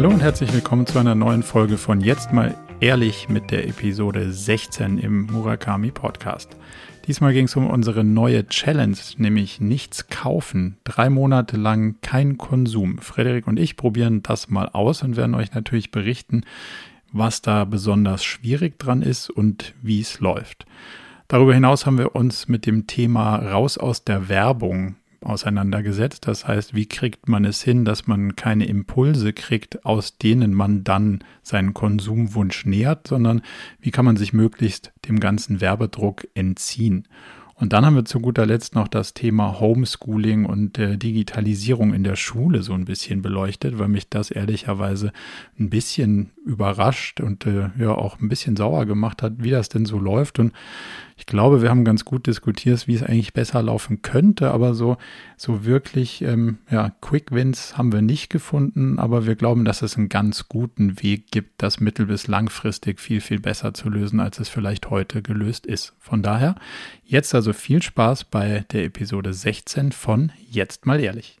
Hallo und herzlich willkommen zu einer neuen Folge von Jetzt mal ehrlich mit der Episode 16 im Murakami Podcast. Diesmal ging es um unsere neue Challenge, nämlich nichts kaufen. Drei Monate lang kein Konsum. Frederik und ich probieren das mal aus und werden euch natürlich berichten, was da besonders schwierig dran ist und wie es läuft. Darüber hinaus haben wir uns mit dem Thema raus aus der Werbung auseinandergesetzt. Das heißt, wie kriegt man es hin, dass man keine Impulse kriegt, aus denen man dann seinen Konsumwunsch nähert, sondern wie kann man sich möglichst dem ganzen Werbedruck entziehen. Und dann haben wir zu guter Letzt noch das Thema Homeschooling und äh, Digitalisierung in der Schule so ein bisschen beleuchtet, weil mich das ehrlicherweise ein bisschen überrascht und äh, ja auch ein bisschen sauer gemacht hat, wie das denn so läuft. Und ich glaube, wir haben ganz gut diskutiert, wie es eigentlich besser laufen könnte, aber so, so wirklich, ähm, ja, Quick Wins haben wir nicht gefunden, aber wir glauben, dass es einen ganz guten Weg gibt, das mittel- bis langfristig viel, viel besser zu lösen, als es vielleicht heute gelöst ist. Von daher, jetzt also viel Spaß bei der Episode 16 von Jetzt mal ehrlich.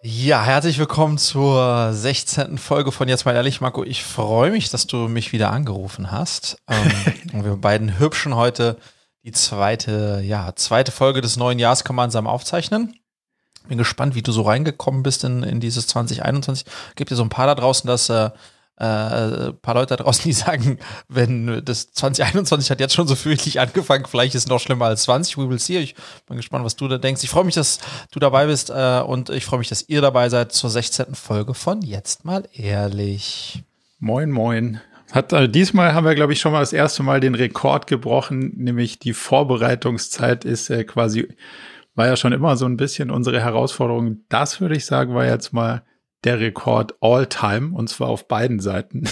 Ja, herzlich willkommen zur 16. Folge von Jetzt mal ehrlich, Marco. Ich freue mich, dass du mich wieder angerufen hast. Ähm, und wir beiden hübschen heute die zweite, ja, zweite Folge des neuen Jahres gemeinsam aufzeichnen. Bin gespannt, wie du so reingekommen bist in, in dieses 2021. Gibt ja so ein paar da draußen, dass äh, äh, paar Leute da draußen, die sagen, wenn das 2021 hat jetzt schon so fürchterlich angefangen, vielleicht ist es noch schlimmer als 20. We will see. Ich bin gespannt, was du da denkst. Ich freue mich, dass du dabei bist äh, und ich freue mich, dass ihr dabei seid zur 16. Folge von Jetzt mal ehrlich. Moin, moin. Hat, also diesmal haben wir, glaube ich, schon mal das erste Mal den Rekord gebrochen, nämlich die Vorbereitungszeit ist äh, quasi, war ja schon immer so ein bisschen unsere Herausforderung. Das würde ich sagen, war jetzt mal der Rekord all time und zwar auf beiden Seiten.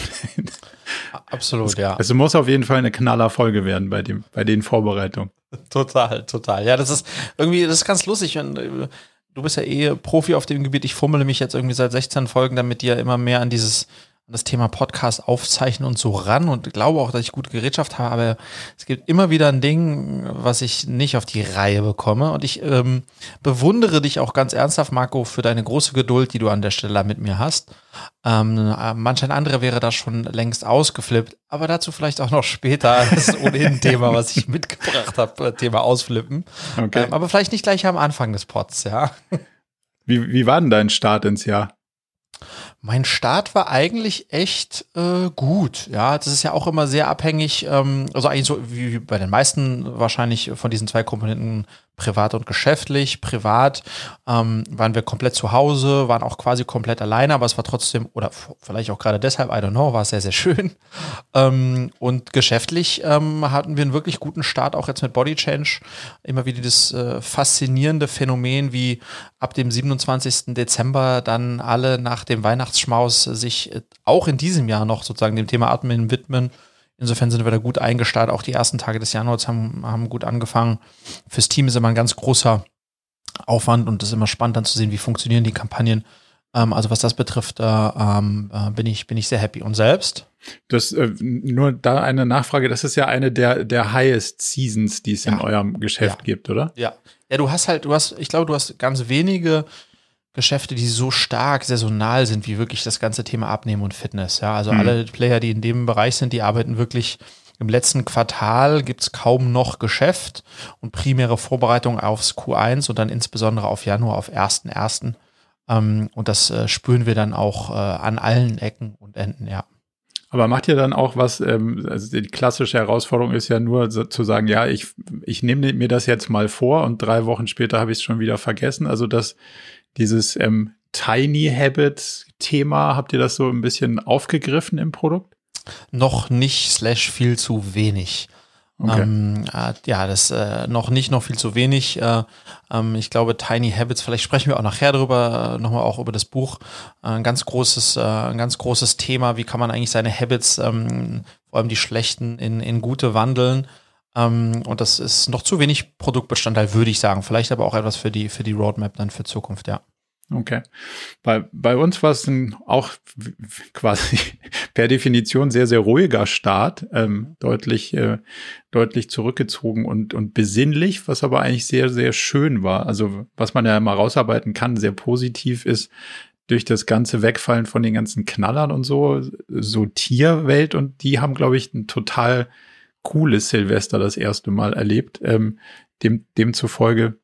Absolut, es, ja. Also muss auf jeden Fall eine knaller Folge werden bei dem, bei den Vorbereitungen. Total, total. Ja, das ist irgendwie, das ist ganz lustig. Und, äh, du bist ja eh Profi auf dem Gebiet. Ich fummele mich jetzt irgendwie seit 16 Folgen damit dir immer mehr an dieses das Thema Podcast aufzeichnen und so ran und glaube auch, dass ich gute Gerätschaft habe, aber es gibt immer wieder ein Ding, was ich nicht auf die Reihe bekomme und ich ähm, bewundere dich auch ganz ernsthaft, Marco, für deine große Geduld, die du an der Stelle mit mir hast. Ähm, manch ein anderer wäre da schon längst ausgeflippt, aber dazu vielleicht auch noch später. Das ist ohnehin ein Thema, was ich mitgebracht habe, Thema Ausflippen. Okay. Ähm, aber vielleicht nicht gleich am Anfang des Pods, ja. Wie, wie war denn dein Start ins Jahr? Mein Start war eigentlich echt äh, gut. Ja, das ist ja auch immer sehr abhängig, ähm, also eigentlich so wie bei den meisten wahrscheinlich von diesen zwei Komponenten privat und geschäftlich. Privat ähm, waren wir komplett zu Hause, waren auch quasi komplett alleine, aber es war trotzdem, oder vielleicht auch gerade deshalb, I don't know, war es sehr, sehr schön. Ähm, und geschäftlich ähm, hatten wir einen wirklich guten Start, auch jetzt mit Body Change. Immer wieder das äh, faszinierende Phänomen, wie ab dem 27. Dezember dann alle nach dem Weihnachtsschmaus sich äh, auch in diesem Jahr noch sozusagen dem Thema Atmen widmen Insofern sind wir da gut eingestartet. Auch die ersten Tage des Januars haben, haben gut angefangen. Fürs Team ist immer ein ganz großer Aufwand und es ist immer spannend dann zu sehen, wie funktionieren die Kampagnen. Ähm, also was das betrifft, äh, äh, bin, ich, bin ich sehr happy. Und selbst? Das, äh, nur da eine Nachfrage, das ist ja eine der, der highest Seasons, die es ja. in eurem Geschäft ja. gibt, oder? Ja. Ja, du hast halt, du hast, ich glaube, du hast ganz wenige Geschäfte, die so stark saisonal sind, wie wirklich das ganze Thema Abnehmen und Fitness. Ja, also mhm. alle Player, die in dem Bereich sind, die arbeiten wirklich im letzten Quartal gibt es kaum noch Geschäft und primäre Vorbereitung aufs Q1 und dann insbesondere auf Januar, auf 1.1. Ähm, und das äh, spüren wir dann auch äh, an allen Ecken und Enden, ja. Aber macht ihr dann auch was, ähm, also die klassische Herausforderung ist ja nur so, zu sagen, ja, ich, ich nehme mir das jetzt mal vor und drei Wochen später habe ich es schon wieder vergessen. Also dass dieses ähm, Tiny Habit Thema, habt ihr das so ein bisschen aufgegriffen im Produkt? Noch nicht, slash viel zu wenig. Okay. Ähm, äh, ja, das äh, noch nicht, noch viel zu wenig. Äh, ähm, ich glaube, Tiny Habits, vielleicht sprechen wir auch nachher drüber, äh, nochmal auch über das Buch. Äh, ein ganz großes, äh, ein ganz großes Thema. Wie kann man eigentlich seine Habits, ähm, vor allem die schlechten, in, in gute wandeln? Ähm, und das ist noch zu wenig Produktbestandteil, würde ich sagen. Vielleicht aber auch etwas für die, für die Roadmap dann für Zukunft, ja. Okay. Bei, bei uns war es auch quasi per Definition sehr, sehr ruhiger Start, ähm, deutlich, äh, deutlich zurückgezogen und, und besinnlich, was aber eigentlich sehr, sehr schön war. Also was man ja mal rausarbeiten kann, sehr positiv ist, durch das ganze Wegfallen von den ganzen Knallern und so, so Tierwelt und die haben, glaube ich, ein total cooles Silvester das erste Mal erlebt. Ähm, dem, demzufolge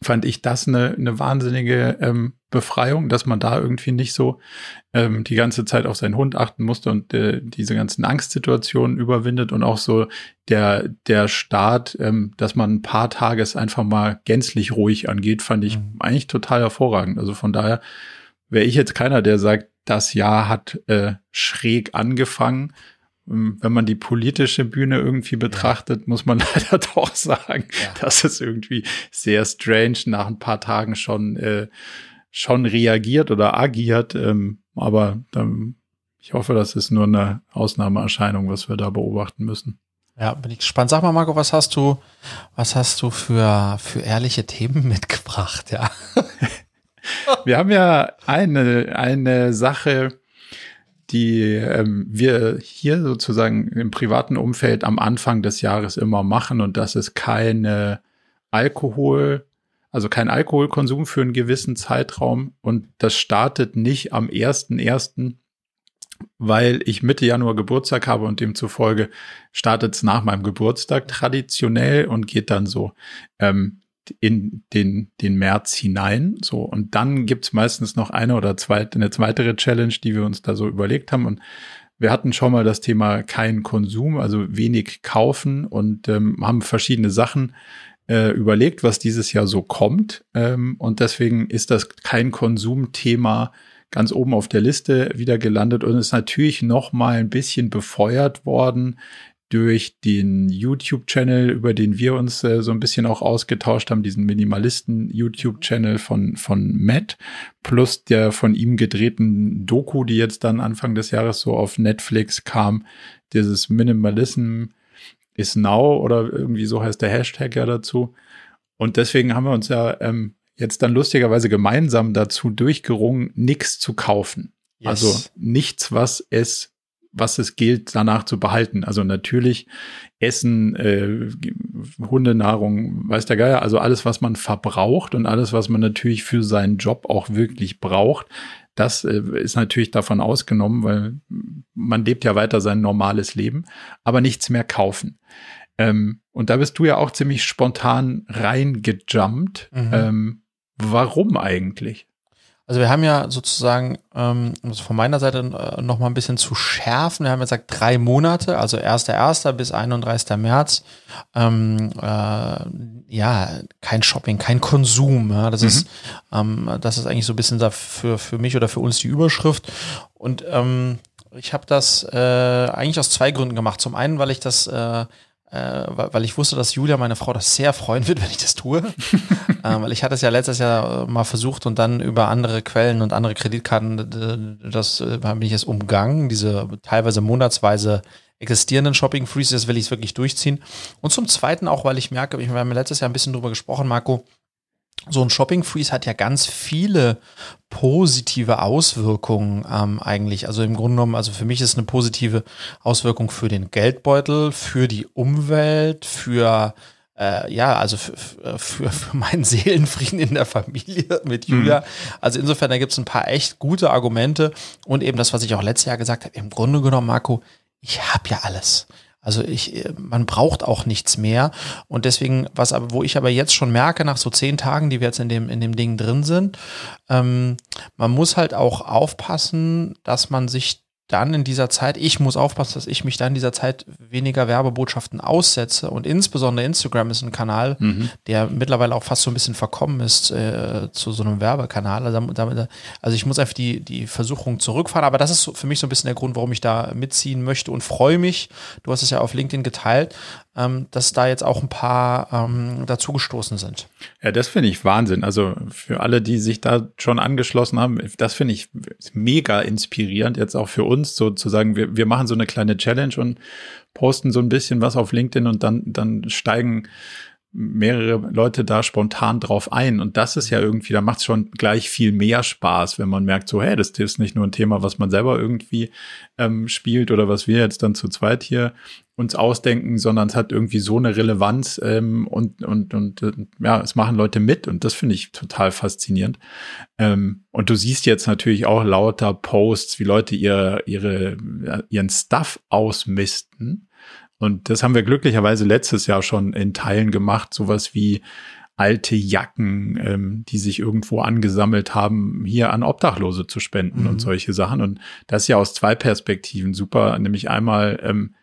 fand ich das eine, eine wahnsinnige ähm, Befreiung, dass man da irgendwie nicht so ähm, die ganze Zeit auf seinen Hund achten musste und äh, diese ganzen Angstsituationen überwindet und auch so der, der Start, ähm, dass man ein paar Tage es einfach mal gänzlich ruhig angeht, fand ich mhm. eigentlich total hervorragend. Also von daher wäre ich jetzt keiner, der sagt, das Jahr hat äh, schräg angefangen. Ähm, wenn man die politische Bühne irgendwie betrachtet, ja. muss man leider doch sagen, ja. dass es irgendwie sehr strange nach ein paar Tagen schon, äh, schon reagiert oder agiert. Ähm, aber ähm, ich hoffe, das ist nur eine Ausnahmeerscheinung, was wir da beobachten müssen. Ja, bin ich gespannt. Sag mal, Marco, was hast du, was hast du für, für ehrliche Themen mitgebracht? Ja. Wir haben ja eine, eine Sache, die ähm, wir hier sozusagen im privaten Umfeld am Anfang des Jahres immer machen und das ist keine Alkohol, also kein Alkoholkonsum für einen gewissen Zeitraum und das startet nicht am 1.1., weil ich Mitte Januar Geburtstag habe und demzufolge startet es nach meinem Geburtstag traditionell und geht dann so ähm, in den, den März hinein. So, und dann gibt's meistens noch eine oder zweite, eine weitere Challenge, die wir uns da so überlegt haben. Und wir hatten schon mal das Thema kein Konsum, also wenig kaufen und ähm, haben verschiedene Sachen äh, überlegt, was dieses Jahr so kommt. Ähm, und deswegen ist das kein Konsumthema ganz oben auf der Liste wieder gelandet und ist natürlich noch mal ein bisschen befeuert worden durch den YouTube-Channel, über den wir uns äh, so ein bisschen auch ausgetauscht haben, diesen Minimalisten-YouTube-Channel von, von Matt, plus der von ihm gedrehten Doku, die jetzt dann Anfang des Jahres so auf Netflix kam, dieses Minimalism is now oder irgendwie so heißt der Hashtag ja dazu. Und deswegen haben wir uns ja ähm, jetzt dann lustigerweise gemeinsam dazu durchgerungen, nichts zu kaufen. Yes. Also nichts, was es was es gilt, danach zu behalten. Also natürlich Essen, äh, Hundenahrung, weiß der Geier, also alles, was man verbraucht und alles, was man natürlich für seinen Job auch wirklich braucht, das äh, ist natürlich davon ausgenommen, weil man lebt ja weiter sein normales Leben, aber nichts mehr kaufen. Ähm, und da bist du ja auch ziemlich spontan reingejumpt. Mhm. Ähm, warum eigentlich? Also wir haben ja sozusagen, ähm, also von meiner Seite äh, noch mal ein bisschen zu schärfen. Wir haben jetzt gesagt drei Monate, also 1.1. bis 31. März. Ähm, äh, ja, kein Shopping, kein Konsum. Ja, das mhm. ist, ähm, das ist eigentlich so ein bisschen dafür für mich oder für uns die Überschrift. Und ähm, ich habe das äh, eigentlich aus zwei Gründen gemacht. Zum einen, weil ich das äh, äh, weil ich wusste, dass Julia, meine Frau, das sehr freuen wird, wenn ich das tue. ähm, weil ich hatte es ja letztes Jahr mal versucht und dann über andere Quellen und andere Kreditkarten, das äh, bin ich jetzt umgangen, diese teilweise monatsweise existierenden Shopping Freeze, das will ich wirklich durchziehen. Und zum Zweiten auch, weil ich merke, wir haben letztes Jahr ein bisschen drüber gesprochen, Marco, so ein Shopping Freeze hat ja ganz viele positive Auswirkungen ähm, eigentlich. Also im Grunde genommen, also für mich ist eine positive Auswirkung für den Geldbeutel, für die Umwelt, für äh, ja, also für, für, für meinen Seelenfrieden in der Familie mit Julia. Mhm. Also insofern, da gibt es ein paar echt gute Argumente und eben das, was ich auch letztes Jahr gesagt habe, im Grunde genommen, Marco, ich habe ja alles. Also ich, äh, man braucht auch nichts mehr. Und deswegen, was aber, wo ich aber jetzt schon merke, nach so zehn Tagen, die wir jetzt in dem, in dem Ding drin sind, ähm, man muss halt auch aufpassen, dass man sich dann in dieser Zeit, ich muss aufpassen, dass ich mich dann in dieser Zeit weniger Werbebotschaften aussetze. Und insbesondere Instagram ist ein Kanal, mhm. der mittlerweile auch fast so ein bisschen verkommen ist äh, zu so einem Werbekanal. Also, damit, also ich muss einfach die, die Versuchung zurückfahren. Aber das ist für mich so ein bisschen der Grund, warum ich da mitziehen möchte und freue mich. Du hast es ja auf LinkedIn geteilt, ähm, dass da jetzt auch ein paar ähm, dazugestoßen sind. Ja, das finde ich Wahnsinn. Also für alle, die sich da schon angeschlossen haben, das finde ich mega inspirierend, jetzt auch für uns sozusagen. Wir, wir machen so eine kleine Challenge und posten so ein bisschen was auf LinkedIn und dann, dann steigen mehrere Leute da spontan drauf ein. Und das ist ja irgendwie, da macht es schon gleich viel mehr Spaß, wenn man merkt, so, hey, das ist nicht nur ein Thema, was man selber irgendwie ähm, spielt oder was wir jetzt dann zu zweit hier uns ausdenken, sondern es hat irgendwie so eine Relevanz ähm, und, und, und äh, ja, es machen Leute mit und das finde ich total faszinierend. Ähm, und du siehst jetzt natürlich auch lauter Posts, wie Leute ihre, ihre, ihren Stuff ausmisten. Und das haben wir glücklicherweise letztes Jahr schon in Teilen gemacht, sowas wie alte Jacken, ähm, die sich irgendwo angesammelt haben, hier an Obdachlose zu spenden mhm. und solche Sachen. Und das ist ja aus zwei Perspektiven super. Nämlich einmal, ähm,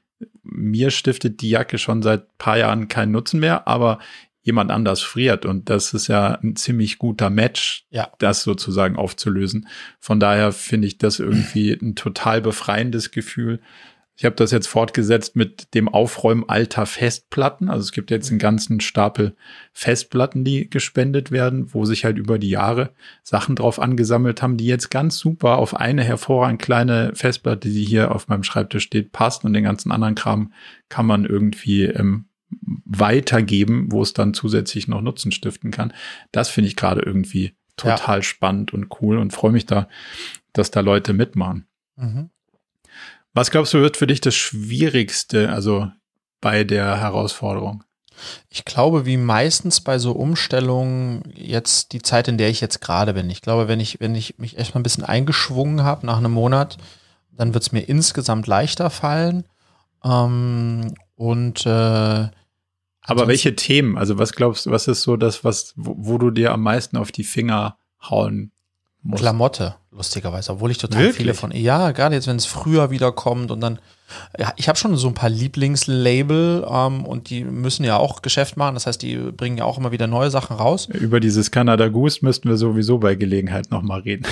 mir stiftet die Jacke schon seit paar Jahren keinen Nutzen mehr, aber jemand anders friert. Und das ist ja ein ziemlich guter Match, ja. das sozusagen aufzulösen. Von daher finde ich das irgendwie ein total befreiendes Gefühl. Ich habe das jetzt fortgesetzt mit dem Aufräumen alter Festplatten. Also es gibt jetzt einen ganzen Stapel Festplatten, die gespendet werden, wo sich halt über die Jahre Sachen drauf angesammelt haben, die jetzt ganz super auf eine hervorragend kleine Festplatte, die hier auf meinem Schreibtisch steht, passt und den ganzen anderen Kram kann man irgendwie ähm, weitergeben, wo es dann zusätzlich noch Nutzen stiften kann. Das finde ich gerade irgendwie total ja. spannend und cool und freue mich da, dass da Leute mitmachen. Mhm. Was glaubst du, wird für dich das Schwierigste, also bei der Herausforderung? Ich glaube, wie meistens bei so Umstellungen, jetzt die Zeit, in der ich jetzt gerade bin. Ich glaube, wenn ich, wenn ich mich erstmal ein bisschen eingeschwungen habe nach einem Monat, dann wird es mir insgesamt leichter fallen. Ähm, und äh, aber welche Themen? Also was glaubst du, was ist so das, was, wo, wo du dir am meisten auf die Finger hauen muss. Klamotte, lustigerweise, obwohl ich total Wirklich? viele von. Ja, gerade jetzt, wenn es früher wieder kommt und dann. Ja, ich habe schon so ein paar Lieblingslabel ähm, und die müssen ja auch Geschäft machen. Das heißt, die bringen ja auch immer wieder neue Sachen raus. Über dieses Canada Goose müssten wir sowieso bei Gelegenheit nochmal reden.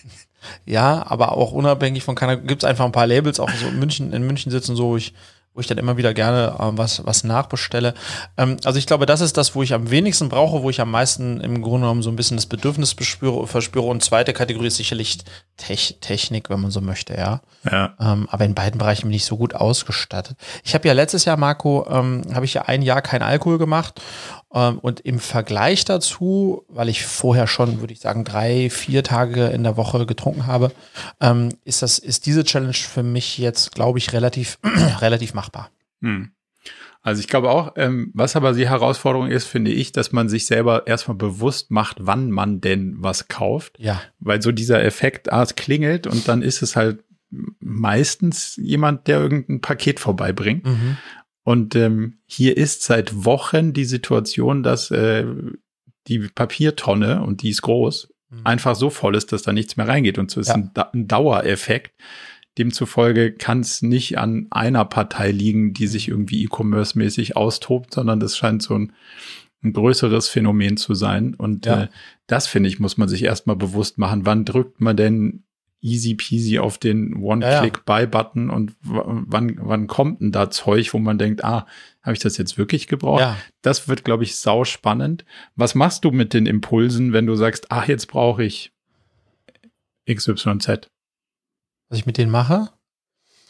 ja, aber auch unabhängig von Canada gibt es einfach ein paar Labels, auch so in München, in München sitzen, so ich wo ich dann immer wieder gerne äh, was, was nachbestelle. Ähm, also ich glaube, das ist das, wo ich am wenigsten brauche, wo ich am meisten im Grunde genommen so ein bisschen das Bedürfnis bespüre, verspüre. Und zweite Kategorie ist sicherlich Tech Technik, wenn man so möchte, ja. ja. Ähm, aber in beiden Bereichen bin ich so gut ausgestattet. Ich habe ja letztes Jahr, Marco, ähm, habe ich ja ein Jahr kein Alkohol gemacht und im Vergleich dazu, weil ich vorher schon, würde ich sagen, drei, vier Tage in der Woche getrunken habe, ähm, ist das, ist diese Challenge für mich jetzt, glaube ich, relativ, relativ machbar. Hm. Also ich glaube auch, ähm, was aber die Herausforderung ist, finde ich, dass man sich selber erstmal bewusst macht, wann man denn was kauft. Ja. Weil so dieser Effekt, ah, es klingelt und dann ist es halt meistens jemand, der irgendein Paket vorbeibringt. Mhm. Und ähm, hier ist seit Wochen die Situation, dass äh, die Papiertonne, und die ist groß, mhm. einfach so voll ist, dass da nichts mehr reingeht. Und so ist ja. ein, ein Dauereffekt. Demzufolge kann es nicht an einer Partei liegen, die sich irgendwie E-Commerce-mäßig austobt, sondern das scheint so ein, ein größeres Phänomen zu sein. Und ja. äh, das, finde ich, muss man sich erstmal bewusst machen. Wann drückt man denn easy peasy auf den One-Click-Buy-Button und wann, wann kommt denn da Zeug, wo man denkt, ah, habe ich das jetzt wirklich gebraucht? Ja. Das wird, glaube ich, sau spannend. Was machst du mit den Impulsen, wenn du sagst, ach, jetzt brauche ich XYZ? Was ich mit denen mache?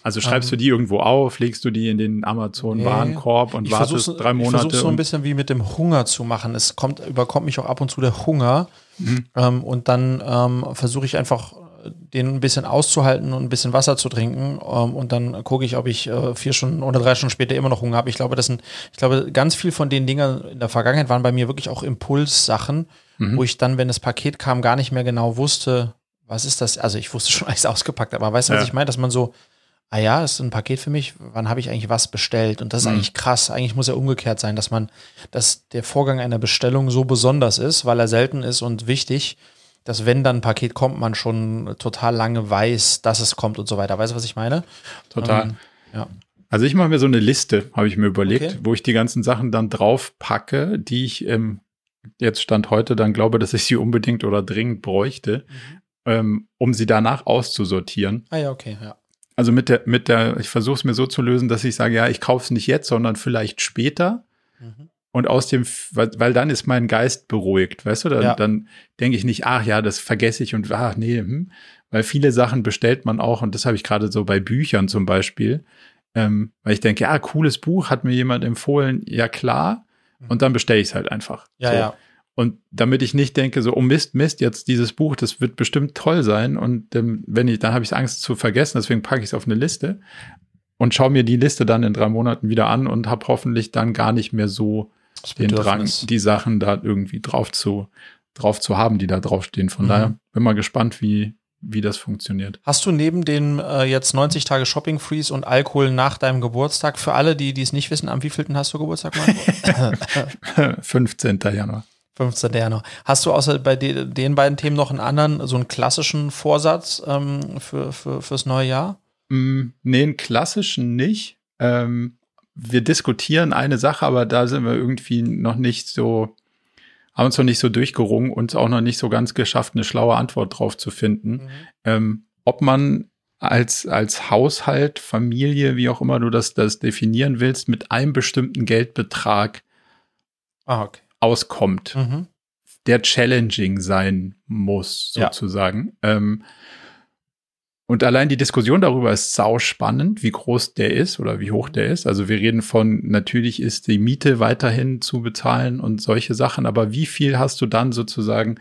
Also schreibst um, du die irgendwo auf, legst du die in den Amazon-Warenkorb nee. und ich wartest drei Monate? Ich versuche so ein bisschen wie mit dem Hunger zu machen. Es kommt, überkommt mich auch ab und zu der Hunger. Mhm. Ähm, und dann ähm, versuche ich einfach den ein bisschen auszuhalten und ein bisschen Wasser zu trinken. Ähm, und dann gucke ich, ob ich äh, vier Stunden oder drei Stunden später immer noch Hunger habe. Ich glaube, das sind, ich glaube, ganz viel von den Dingen in der Vergangenheit waren bei mir wirklich auch Impulssachen, mhm. wo ich dann, wenn das Paket kam, gar nicht mehr genau wusste, was ist das? Also ich wusste schon, als ich ausgepackt habe, aber weißt du, was ja. ich meine? Dass man so, ah ja, ist ein Paket für mich, wann habe ich eigentlich was bestellt? Und das ist mhm. eigentlich krass. Eigentlich muss ja umgekehrt sein, dass man, dass der Vorgang einer Bestellung so besonders ist, weil er selten ist und wichtig dass wenn dann ein Paket kommt, man schon total lange weiß, dass es kommt und so weiter. Weißt du, was ich meine? Total. Ähm, ja. Also ich mache mir so eine Liste, habe ich mir überlegt, okay. wo ich die ganzen Sachen dann drauf packe, die ich ähm, jetzt Stand heute dann glaube, dass ich sie unbedingt oder dringend bräuchte, mhm. ähm, um sie danach auszusortieren. Ah ja, okay, ja. Also mit der, mit der, ich versuche es mir so zu lösen, dass ich sage, ja, ich kaufe es nicht jetzt, sondern vielleicht später. Mhm und aus dem, weil, weil dann ist mein Geist beruhigt, weißt du, dann, ja. dann denke ich nicht, ach ja, das vergesse ich und ach nee, hm. weil viele Sachen bestellt man auch und das habe ich gerade so bei Büchern zum Beispiel, ähm, weil ich denke, ja, cooles Buch hat mir jemand empfohlen, ja klar, und dann bestelle ich es halt einfach. Ja, so. ja. Und damit ich nicht denke, so, oh Mist, Mist, jetzt dieses Buch, das wird bestimmt toll sein. Und ähm, wenn ich, dann habe ich Angst zu vergessen, deswegen packe ich es auf eine Liste und schaue mir die Liste dann in drei Monaten wieder an und habe hoffentlich dann gar nicht mehr so den Drang, die Sachen da irgendwie drauf zu, drauf zu haben, die da draufstehen. Von Mhm. daher bin mal gespannt, wie, wie das funktioniert. Hast du neben dem äh, jetzt 90 Tage Shopping Freeze und Alkohol nach deinem Geburtstag, für alle, die die es nicht wissen, am wievielten hast du Geburtstag, Marco? 15. Januar. 15. Januar. Hast du außer bei de den beiden Themen noch einen anderen, so einen klassischen Vorsatz ähm, für, für, fürs neue Jahr? Mm, nee, einen klassischen nicht. Ähm, wir diskutieren eine Sache, aber da sind wir irgendwie noch nicht so, haben uns noch nicht so durchgerungen, uns auch noch nicht so ganz geschafft, eine schlaue Antwort drauf zu finden. Ähm, ob man als, als Haushalt, Familie, wie auch immer du das, das definieren willst, mit einem bestimmten Geldbetrag Ah, okay. auskommt, Mhm. der challenging sein muss, Ja. sozusagen. Ähm, und allein die Diskussion darüber ist sau spannend, wie groß der ist oder wie hoch der ist. Also wir reden von, natürlich ist die Miete weiterhin zu bezahlen und solche Sachen, aber wie viel hast du dann sozusagen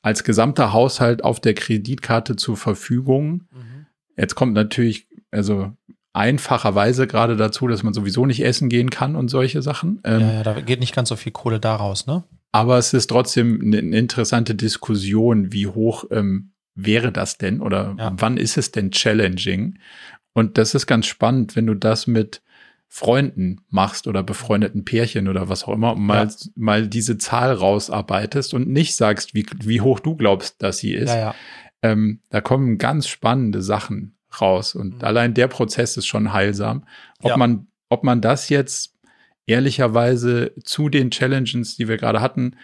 als gesamter Haushalt auf der Kreditkarte zur Verfügung? Mhm. Jetzt kommt natürlich, also einfacherweise gerade dazu, dass man sowieso nicht essen gehen kann und solche Sachen. Ähm, Ja, ja, da geht nicht ganz so viel Kohle daraus, ne? aber es ist trotzdem eine, eine interessante Diskussion, wie hoch ähm, wäre das denn oder Ja. wann ist es denn challenging? Und das ist ganz spannend, wenn du das mit Freunden machst oder befreundeten Pärchen oder was auch immer, und mal, Ja. mal diese Zahl rausarbeitest und nicht sagst, wie, wie hoch du glaubst, dass sie ist. Ja. Ähm, da kommen ganz spannende Sachen raus. Und Mhm. allein der Prozess ist schon heilsam. Ob man, ob man das jetzt ehrlicherweise zu den Challenges, die wir gerade hatten,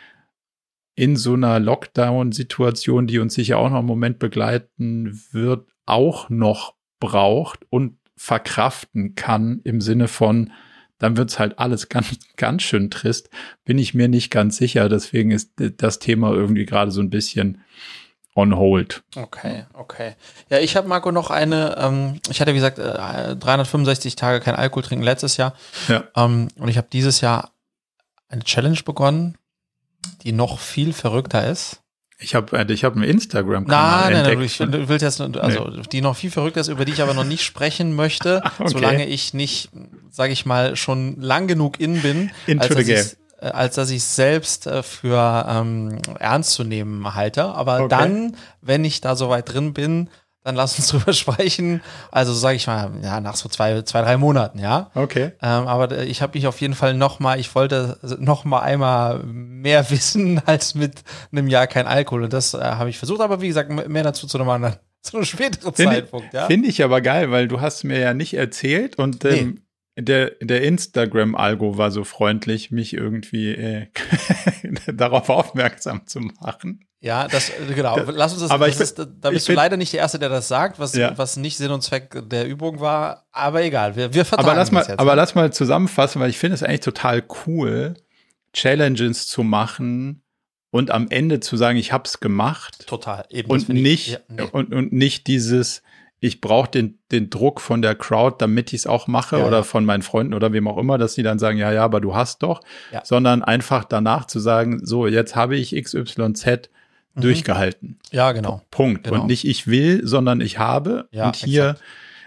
in so einer Lockdown-Situation, die uns sicher auch noch einen Moment begleiten wird, auch noch braucht und verkraften kann im Sinne von, dann wird's halt alles ganz, ganz schön trist, bin ich mir nicht ganz sicher. Deswegen ist das Thema irgendwie gerade so ein bisschen on hold. Okay, okay. Ja, ich habe Marco noch eine, ähm, ich hatte wie gesagt äh, 365 Tage kein Alkohol trinken letztes Jahr. Ja. Ähm, und ich habe dieses Jahr eine Challenge begonnen, die noch viel verrückter ist. Ich habe äh, ich hab einen Instagram-Kanal Nein, nein, nein, entdeckt. ich, du willst jetzt, also die noch viel verrückter ist, über die ich aber noch nicht sprechen möchte, Okay. solange ich nicht, sage ich mal, schon lang genug in bin, Into als dass äh, als ich es selbst äh, für ähm, ernst zu nehmen halte. Aber Okay. dann, wenn ich da so weit drin bin, dann lass uns drüber sprechen. Also sage ich mal, ja, nach so zwei, zwei, drei Monaten, ja. Okay. Ähm, aber ich habe mich auf jeden Fall noch mal, ich wollte noch mal einmal mehr wissen als mit einem Jahr kein Alkohol. Und das äh, habe ich versucht, aber wie gesagt, mehr dazu zu einem anderen, zu einem späteren Finde Zeitpunkt, ja. Finde ich aber geil, weil du hast mir ja nicht erzählt und ähm, der, der Instagram-Algo war so freundlich, mich irgendwie äh, darauf aufmerksam zu machen. Ja, das, äh, genau. Lass uns das, aber das ich ist, da bist du leider nicht der Erste, der das sagt, was, Ja. was nicht Sinn und Zweck der Übung war. Aber egal, wir, wir vertagen Aber lass mal, das jetzt. aber lass mal zusammenfassen, weil ich finde es eigentlich total cool, Challenges zu machen und am Ende zu sagen, ich hab's gemacht Total. Eben, das und nicht ja, nee. und, und nicht dieses ich brauche den, den Druck von der Crowd, damit ich es auch mache Ja, oder ja. von meinen Freunden oder wem auch immer, dass die dann sagen, ja, ja, aber du hast doch, Ja. sondern einfach danach zu sagen, so, jetzt habe ich XYZ durchgehalten. Ja, genau. Punkt. Genau. Und nicht ich will, sondern ich habe. Ja, und hier, exakt.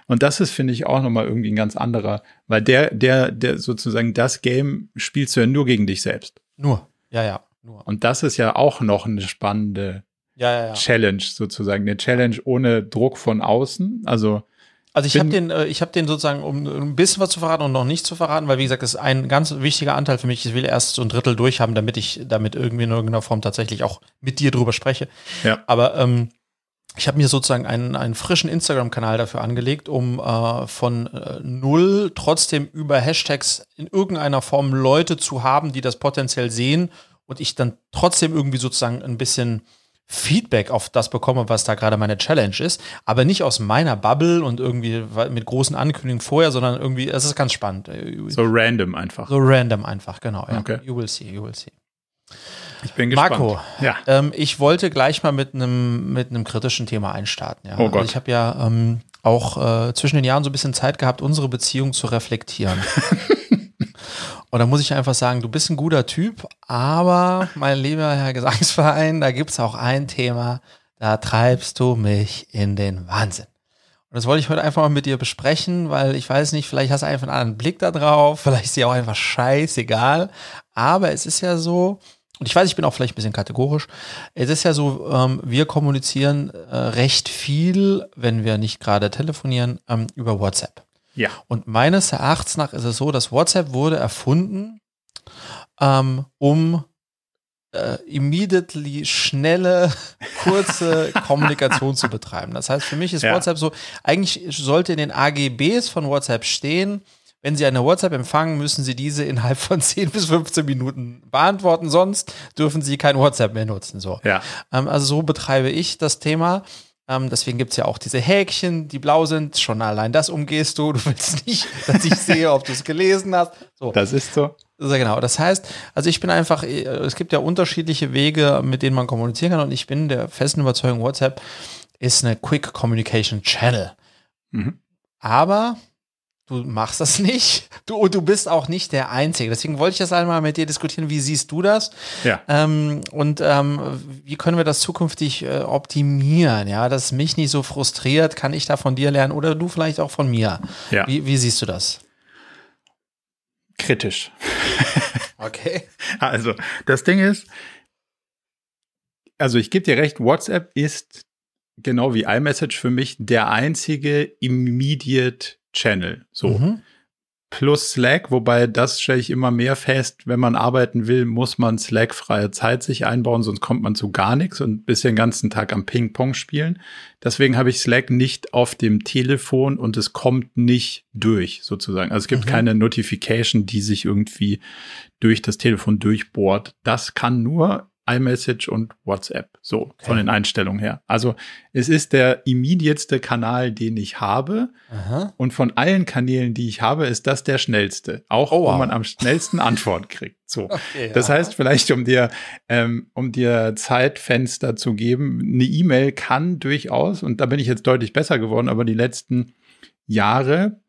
und das ist, finde ich, auch nochmal irgendwie ein ganz anderer, weil der, der, der sozusagen das Game spielst du ja nur gegen dich selbst. Nur. Ja, ja. Nur. Und das ist ja auch noch eine spannende Ja, ja, ja. Challenge sozusagen. Eine Challenge ohne Druck von außen. Also, Also ich habe den, äh, ich habe den sozusagen, um ein bisschen was zu verraten und noch nicht zu verraten, weil wie gesagt, das ist ein ganz wichtiger Anteil für mich. Ich will erst so ein Drittel durchhaben, damit ich damit irgendwie in irgendeiner Form tatsächlich auch mit dir drüber spreche. Ja. Aber ähm, ich habe mir sozusagen einen, einen frischen Instagram-Kanal dafür angelegt, um äh, von äh, null trotzdem über Hashtags in irgendeiner Form Leute zu haben, die das potenziell sehen und ich dann trotzdem irgendwie sozusagen ein bisschen Feedback auf das bekomme, was da gerade meine Challenge ist, aber nicht aus meiner Bubble und irgendwie mit großen Ankündigungen vorher, sondern irgendwie, es ist ganz spannend. so random einfach. So random einfach, genau. Ja. Okay. You will see, you will see. Ich bin gespannt. Marco, Ja. ähm, ich wollte gleich mal mit einem mit einem kritischen Thema einstarten. Ja. Oh Gott. Also ich habe ja ähm, auch äh, zwischen den Jahren so ein bisschen Zeit gehabt, unsere Beziehung zu reflektieren. und da muss ich einfach sagen, du bist ein guter Typ, aber mein lieber Herr Gesangsverein, da gibt es auch ein Thema, da treibst du mich in den Wahnsinn. Und das wollte ich heute einfach mal mit dir besprechen, weil ich weiß nicht, vielleicht hast du einfach einen anderen Blick da drauf, vielleicht ist dir auch einfach scheißegal. Aber es ist ja so, und ich weiß, ich bin auch vielleicht ein bisschen kategorisch, es ist ja so, ähm, wir kommunizieren äh, recht viel, wenn wir nicht gerade telefonieren, ähm, über WhatsApp. Ja. Und meines Erachtens nach ist es so, dass WhatsApp wurde erfunden, ähm, um äh, immediately schnelle, kurze Kommunikation zu betreiben. Das heißt, für mich ist Ja. WhatsApp so, eigentlich sollte in den AGBs von WhatsApp stehen, wenn Sie eine WhatsApp empfangen, müssen Sie diese innerhalb von 10 bis 15 Minuten beantworten, sonst dürfen Sie kein WhatsApp mehr nutzen. So. Ja. Ähm, also so betreibe ich das Thema. Ähm, deswegen gibt es ja auch diese Häkchen, die blau sind. Schon allein das umgehst du. Du willst nicht, dass ich sehe, ob du es gelesen hast. So. Das ist so. Sehr genau. Das heißt, also ich bin einfach, äh, es gibt ja unterschiedliche Wege, mit denen man kommunizieren kann und ich bin der festen Überzeugung, WhatsApp ist eine Quick Communication Channel. Mhm. Aber du machst das nicht. Du, und du bist auch nicht der Einzige. Deswegen wollte ich das einmal mit dir diskutieren. Wie siehst du das? Ja. Ähm, und ähm, wie können wir das zukünftig äh, optimieren? Ja, dass es mich nicht so frustriert, kann ich da von dir lernen oder du vielleicht auch von mir. Ja. Wie, wie siehst du das? Kritisch. Okay. Also, das Ding ist, also ich gebe dir recht, WhatsApp ist genau wie iMessage für mich der einzige Immediate Channel. So. Mhm. Plus Slack, wobei das stelle ich immer mehr fest, wenn man arbeiten will, muss man Slack-freie Zeit sich einbauen, sonst kommt man zu gar nichts und bis den ganzen Tag am Ping-Pong spielen. Deswegen habe ich Slack nicht auf dem Telefon und es kommt nicht durch, sozusagen. Also es gibt Mhm. keine Notification, die sich irgendwie durch das Telefon durchbohrt. Das kann nur iMessage und WhatsApp, so von den Einstellungen her. Also es ist der immediateste Kanal, den ich habe. Aha. Und von allen Kanälen, die ich habe, ist das der schnellste. Auch Oh, wow. wo man am schnellsten Antwort kriegt. So. Okay, Das ja. heißt, vielleicht, um dir, ähm, um dir Zeitfenster zu geben, eine E-Mail kann durchaus, und da bin ich jetzt deutlich besser geworden, aber die letzten Jahre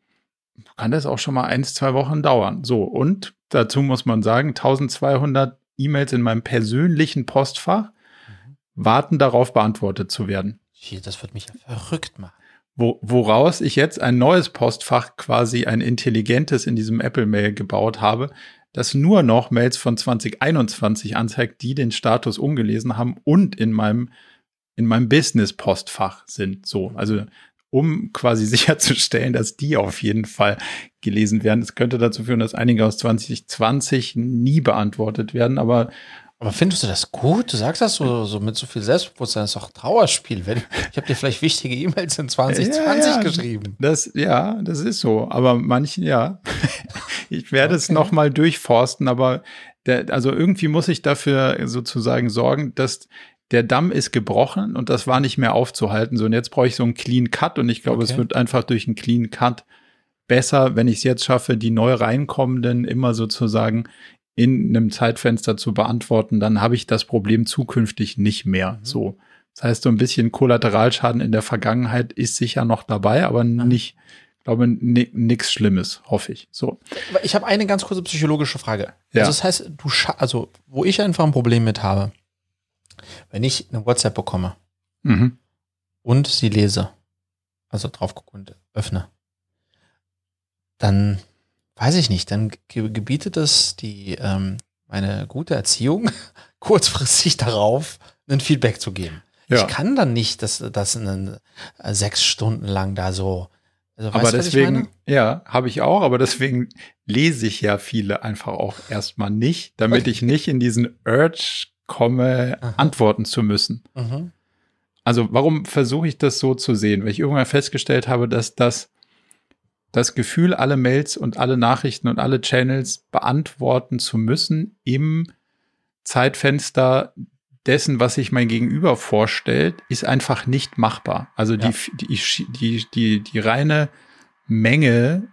kann das auch schon mal eins, zwei Wochen dauern. So. Und dazu muss man sagen, 1200 E-Mails in meinem persönlichen Postfach Mhm. warten darauf, beantwortet zu werden. Das wird mich ja verrückt machen. Wo, woraus ich jetzt ein neues Postfach, quasi ein intelligentes in diesem Apple-Mail gebaut habe, das nur noch Mails von 2021 anzeigt, die den Status ungelesen haben und in meinem, in meinem Business-Postfach sind. So, also um quasi sicherzustellen, dass die auf jeden Fall gelesen werden. Es könnte dazu führen, dass einige aus 2020 nie beantwortet werden, aber Aber findest du das gut? Du sagst das so, so mit so viel Selbstbewusstsein, das ist doch Trauerspiel. Wenn, ich habe dir vielleicht wichtige E-Mails in 2020 Ja, ja. geschrieben. Das, ja, das ist so. Aber manchen, ja. Ich werde es Okay. noch mal durchforsten, aber der, also irgendwie muss ich dafür sozusagen sorgen, dass der Damm ist gebrochen und das war nicht mehr aufzuhalten. So, und jetzt brauche ich so einen Clean Cut und ich glaube, Okay. es wird einfach durch einen Clean Cut besser, wenn ich es jetzt schaffe, die neu reinkommenden immer sozusagen in einem Zeitfenster zu beantworten, dann habe ich das Problem zukünftig nicht mehr. Mhm. So. Das heißt, so ein bisschen Kollateralschaden in der Vergangenheit ist sicher noch dabei, aber nicht, glaube nichts Schlimmes, hoffe ich. So. Ich habe eine ganz kurze psychologische Frage. Ja. Also das heißt, du scha also wo ich einfach ein Problem mit habe, wenn ich eine WhatsApp bekomme Mhm. und sie lese, also drauf gucke und öffne, dann weiß ich nicht, dann ge gebietet es die ähm, meine gute Erziehung kurzfristig darauf, ein Feedback zu geben. Ja. Ich kann dann nicht, dass das äh, sechs Stunden lang da so. Also, Aber weißt deswegen, ja, habe ich auch, aber deswegen lese ich ja viele einfach auch erstmal nicht, damit ich nicht in diesen Urge komme, Aha. antworten zu müssen. Mhm. Also warum versuche ich das so zu sehen? Weil ich irgendwann festgestellt habe, dass das das Gefühl, alle Mails und alle Nachrichten und alle Channels beantworten zu müssen im Zeitfenster dessen, was sich mein Gegenüber vorstellt, ist einfach nicht machbar. Also Ja. die, die, die, die, die reine Menge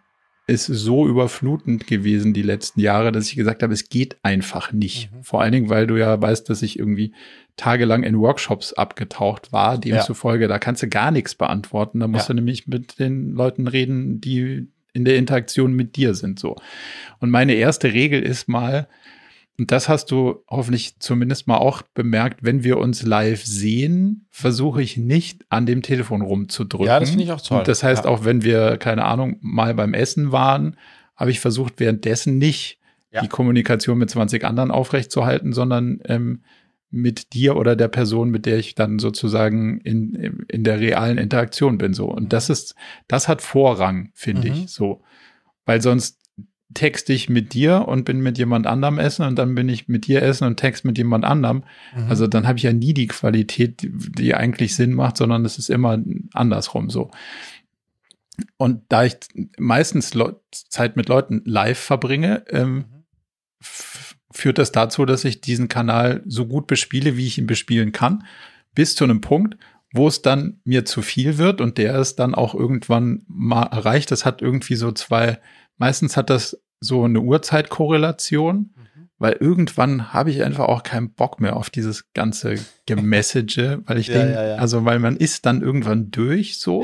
ist so überflutend gewesen die letzten Jahre, dass ich gesagt habe, es geht einfach nicht. Mhm. Vor allen Dingen, weil du ja weißt, dass ich irgendwie tagelang in Workshops abgetaucht war, demzufolge, da kannst du gar nichts beantworten. Da musst Ja. du nämlich mit den Leuten reden, die in der Interaktion mit dir sind so. Und meine erste Regel ist mal, und das hast du hoffentlich zumindest mal auch bemerkt, wenn wir uns live sehen, versuche ich nicht an dem Telefon rumzudrücken. Ja, das finde ich auch toll. Und das heißt, ja. auch wenn wir, keine Ahnung, mal beim Essen waren, habe ich versucht, währenddessen nicht Ja. die Kommunikation mit 20 anderen aufrechtzuerhalten, sondern ähm, mit dir oder der Person, mit der ich dann sozusagen in, in der realen Interaktion bin. So. Und das ist, das hat Vorrang, finde Mhm. ich. So. Weil sonst texte ich mit dir und bin mit jemand anderem essen und dann bin ich mit dir essen und text mit jemand anderem. Mhm. Also dann habe ich ja nie die Qualität, die, eigentlich Sinn macht, sondern es ist immer andersrum so. Und da ich meistens Leu Zeit mit Leuten live verbringe, ähm, f- führt das dazu, dass ich diesen Kanal so gut bespiele, wie ich ihn bespielen kann, bis zu einem Punkt, wo es dann mir zu viel wird und der ist dann auch irgendwann mal erreicht. Das hat irgendwie so zwei, meistens hat das so eine Uhrzeitkorrelation, weil irgendwann habe ich einfach auch keinen Bock mehr auf dieses ganze Gemessage, weil ich Ja, denke, ja, ja. also weil man ist dann irgendwann durch so.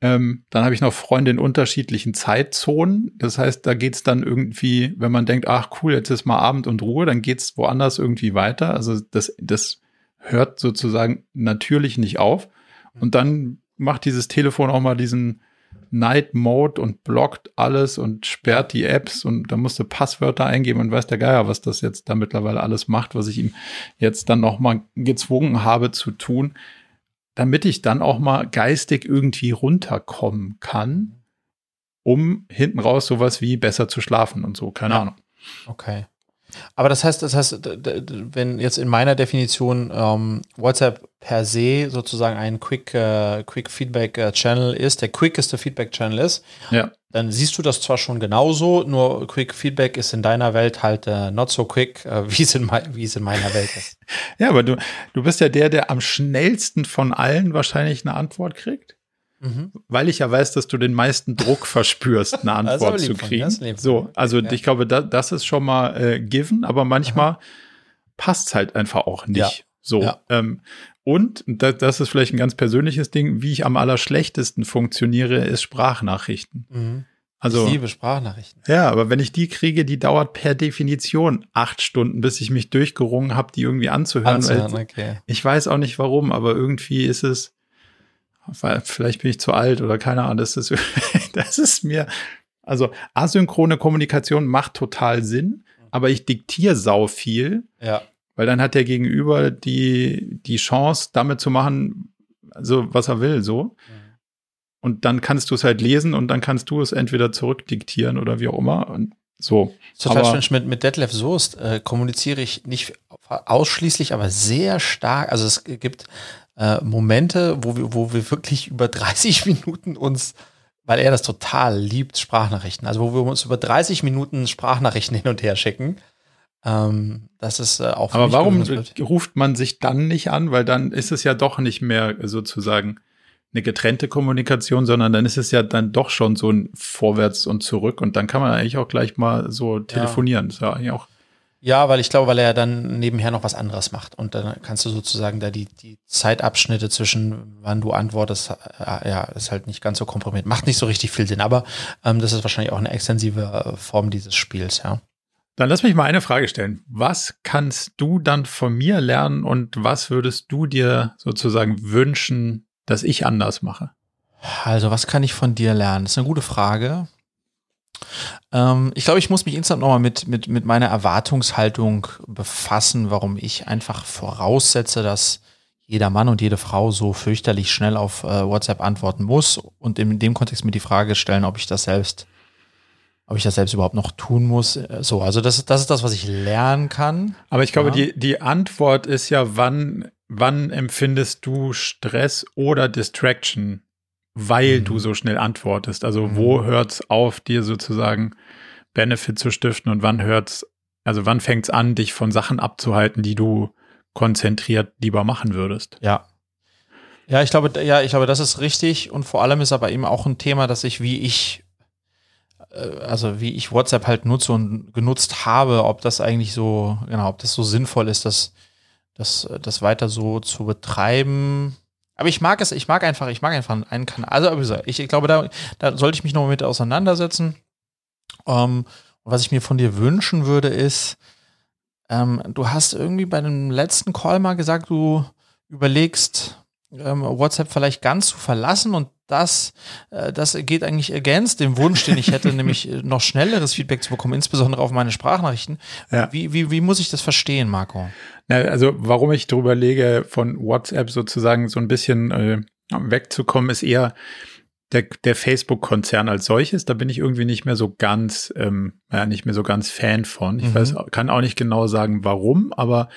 Ähm, dann habe ich noch Freunde in unterschiedlichen Zeitzonen. Das heißt, da geht's dann irgendwie, wenn man denkt, ach cool, jetzt ist mal Abend und Ruhe, dann geht's woanders irgendwie weiter. Also das, das hört sozusagen natürlich nicht auf. Und dann macht dieses Telefon auch mal diesen Night Mode und blockt alles und sperrt die Apps und da musst du Passwörter eingeben und weiß der Geier, was das jetzt da mittlerweile alles macht, was ich ihm jetzt dann noch mal gezwungen habe zu tun damit ich dann auch mal geistig irgendwie runterkommen kann, um hinten raus sowas wie besser zu schlafen und so, keine Ja. Ahnung. Okay. Aber das heißt, das heißt, wenn jetzt in meiner Definition ähm, WhatsApp per se sozusagen ein Quick, äh, Quick Feedback äh, Channel ist, der quickeste Feedback Channel ist, Ja. dann siehst du das zwar schon genauso, nur Quick Feedback ist in deiner Welt halt äh, not so quick, äh, wie es in, wie es in meiner Welt ist. Ja, aber du, du bist ja der, der am schnellsten von allen wahrscheinlich eine Antwort kriegt. Mhm. Weil ich ja weiß, dass du den meisten Druck verspürst, eine Antwort zu kriegen. von So, also Ja. ich glaube, da, das ist schon mal äh, given, aber manchmal passt es halt einfach auch nicht. Ja. So. Ja. Ähm, und da, das ist vielleicht ein ganz persönliches Ding, wie ich am allerschlechtesten funktioniere, ist Sprachnachrichten. Mhm. Also ich liebe Sprachnachrichten. ja, aber wenn ich die kriege, die dauert per Definition acht Stunden, bis ich mich durchgerungen habe, die irgendwie anzuhören. Anzuhören, okay. Ich weiß auch nicht warum, aber irgendwie ist es, vielleicht bin ich zu alt oder keine Ahnung, das ist, das ist mir, also asynchrone Kommunikation macht total Sinn, aber ich diktiere sau viel, Ja. weil dann hat der Gegenüber die, die Chance, damit zu machen, also was er will, so. Und dann kannst du es halt lesen und dann kannst du es entweder zurückdiktieren oder wie auch immer. Und so. Total Aber- schön. Mit, mit Detlef Soest äh, kommuniziere ich nicht ausschließlich, aber sehr stark. Also es gibt äh, Momente, wo wir, wo wir wirklich über 30 Minuten uns, weil er das total liebt, Sprachnachrichten. Also wo wir uns über 30 Minuten Sprachnachrichten hin und her schicken. Ähm, das ist äh, auch Aber warum ruft man sich dann nicht an? Weil dann ist es ja doch nicht mehr sozusagen eine getrennte Kommunikation, sondern dann ist es ja dann doch schon so ein Vorwärts und Zurück und dann kann man eigentlich auch gleich mal so telefonieren. Das ist ja eigentlich auch. Ja, weil ich glaube, weil er dann nebenher noch was anderes macht. Und dann kannst du sozusagen da die, die Zeitabschnitte zwischen, wann du antwortest, äh, ja, ist halt nicht ganz so komprimiert. Macht nicht so richtig viel Sinn, aber ähm, das ist wahrscheinlich auch eine extensive äh, Form dieses Spiels, ja. Dann lass mich mal eine Frage stellen. Was kannst du dann von mir lernen und was würdest du dir sozusagen wünschen, dass ich anders mache? Also, was kann ich von dir lernen? Das ist eine gute Frage. Ähm, ich glaube, ich muss mich instant nochmal mit, mit, mit meiner Erwartungshaltung befassen, warum ich einfach voraussetze, dass jeder Mann und jede Frau so fürchterlich schnell auf äh, WhatsApp antworten muss und in dem Kontext mir die Frage stellen, ob ich das selbst, ob ich das selbst überhaupt noch tun muss. Äh, So, also das, das ist das, was ich lernen kann. Aber ich glaube, Ja. die, die Antwort ist ja, wann, wann empfindest du Stress oder Distraction, weil Mhm. du so schnell antwortest? Also wo hört's auf, dir sozusagen Benefit zu stiften und wann hört's, also wann fängt's an, dich von Sachen abzuhalten, die du konzentriert lieber machen würdest? Ja. Ja, ich glaube, ja, ich glaube, das ist richtig und vor allem ist aber eben auch ein Thema, dass ich, wie ich, äh, also wie ich WhatsApp halt nutze und genutzt habe, ob das eigentlich so, genau, ob das so sinnvoll ist, das, das, das weiter so zu betreiben. Aber ich mag es, ich mag einfach, ich mag einfach einen Kanal. Also, ich, glaube, da, da sollte ich mich noch mit auseinandersetzen. Ähm, was ich mir von dir wünschen würde, ist, ähm, du hast irgendwie bei dem letzten Call mal gesagt, du überlegst, ähm, WhatsApp vielleicht ganz zu verlassen und das, äh, das geht eigentlich ergänzt dem Wunsch, den ich hätte, nämlich äh, noch schnelleres Feedback zu bekommen, insbesondere auf meine Sprachnachrichten. Ja. Wie, wie, wie muss ich das verstehen, Marco? Na, also, warum ich darüber lege, von WhatsApp sozusagen so ein bisschen äh, wegzukommen, ist eher, der, der Facebook-Konzern als solches, da bin ich irgendwie nicht mehr so ganz, ähm, ja, nicht mehr so ganz Fan von. Ich mhm. weiß, kann auch nicht genau sagen, warum, aber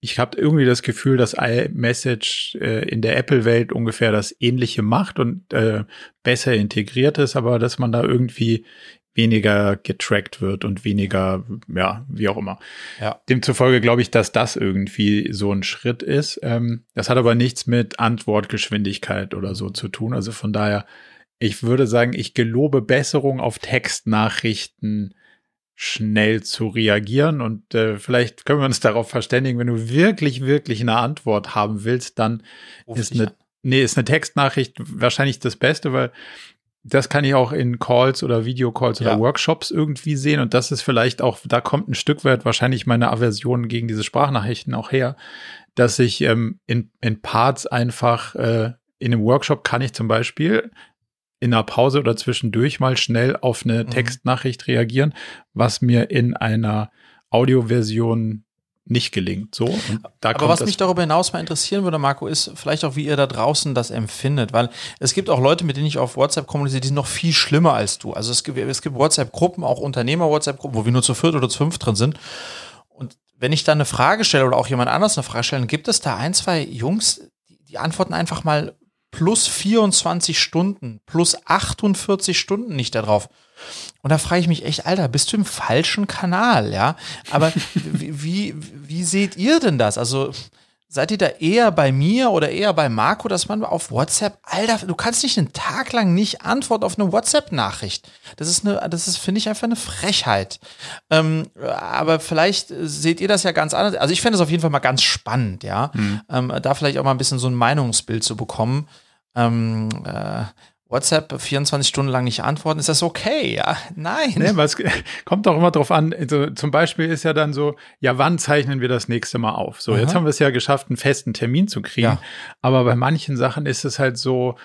ich habe irgendwie das Gefühl, dass iMessage äh, in der Apple-Welt ungefähr das Ähnliche macht und äh, besser integriert ist, aber dass man da irgendwie weniger getrackt wird und weniger, ja, wie auch immer. Ja. Demzufolge glaube ich, dass das irgendwie so ein Schritt ist. Ähm, das hat aber nichts mit Antwortgeschwindigkeit oder so zu tun. Also von daher, ich würde sagen, ich gelobe Besserung auf Textnachrichten schnell zu reagieren. Und äh, vielleicht können wir uns darauf verständigen, wenn du wirklich, wirklich eine Antwort haben willst, dann Ruf ist eine, nee, ist eine Textnachricht wahrscheinlich das Beste, weil das kann ich auch in Calls oder Videocalls ja. oder Workshops irgendwie sehen. Und das ist vielleicht auch, da kommt ein Stück weit wahrscheinlich meine Aversion gegen diese Sprachnachrichten auch her, dass ich ähm, in, in Parts einfach äh, in einem Workshop kann ich zum Beispiel in einer Pause oder zwischendurch mal schnell auf eine mhm. Textnachricht reagieren, was mir in einer Audioversion nicht gelingt. So. Aber was mich darüber hinaus mal interessieren würde, Marco, ist vielleicht auch, wie ihr da draußen das empfindet, weil es gibt auch Leute, mit denen ich auf WhatsApp kommuniziere, die sind noch viel schlimmer als du. Also es gibt, es gibt WhatsApp-Gruppen, auch Unternehmer-WhatsApp-Gruppen, wo wir nur zu viert oder zu fünf drin sind. Und wenn ich da eine Frage stelle oder auch jemand anders eine Frage stelle, gibt es da ein, zwei Jungs, die, die antworten einfach mal plus 24 Stunden, plus 48 Stunden nicht darauf. Und da frage ich mich echt, Alter, bist du im falschen Kanal, ja? Aber wie, wie, wie seht ihr denn das? Also, seid ihr da eher bei mir oder eher bei Marco, dass man auf WhatsApp, Alter, du kannst nicht einen Tag lang nicht antworten auf eine WhatsApp-Nachricht. Das ist eine, das ist, finde ich, einfach eine Frechheit. Ähm, aber vielleicht seht ihr das ja ganz anders. Also ich fände es auf jeden Fall mal ganz spannend, ja. Mhm. Ähm, da vielleicht auch mal ein bisschen so ein Meinungsbild zu bekommen. Ähm, äh, WhatsApp 24 Stunden lang nicht antworten, ist das okay? Ja, nein. Nee, es kommt doch immer drauf an. Also zum Beispiel ist ja dann so, ja, wann zeichnen wir das nächste Mal auf? So, Aha. jetzt haben wir es ja geschafft, einen festen Termin zu kriegen. Ja. Aber bei manchen Sachen ist es halt so,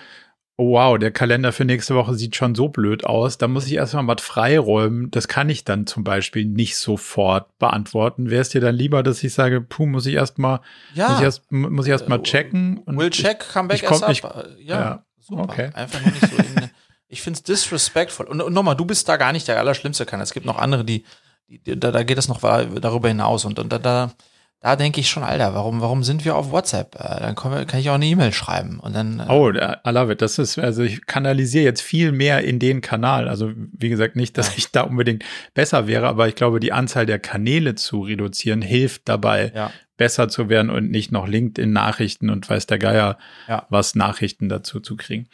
oh wow, der Kalender für nächste Woche sieht schon so blöd aus. Da muss ich erstmal was freiräumen. Das kann ich dann zum Beispiel nicht sofort beantworten. Wäre es dir dann lieber, dass ich sage, puh, muss ich erstmal, ja. muss ich erst, muss ich erst mal checken? Und will check, come back ich, ich komm, ich, ja. ja. Super. Okay. Einfach nur nicht so in, Ich finde es disrespectful. Und, und nochmal, du bist da gar nicht der Allerschlimmste kann. Es gibt noch andere, die, die da, da geht es noch darüber hinaus. Und, und da, da, da denke ich schon, Alter, warum, warum sind wir auf WhatsApp? Äh, dann kann ich auch eine E-Mail schreiben und dann. Äh oh, I love it. Das ist, also ich kanalisiere jetzt viel mehr in den Kanal. Also wie gesagt, nicht, dass ja. ich da unbedingt besser wäre, aber ich glaube, die Anzahl der Kanäle zu reduzieren hilft dabei, ja besser zu werden und nicht noch LinkedIn-Nachrichten und weiß der Geier ja. was Nachrichten dazu zu kriegen.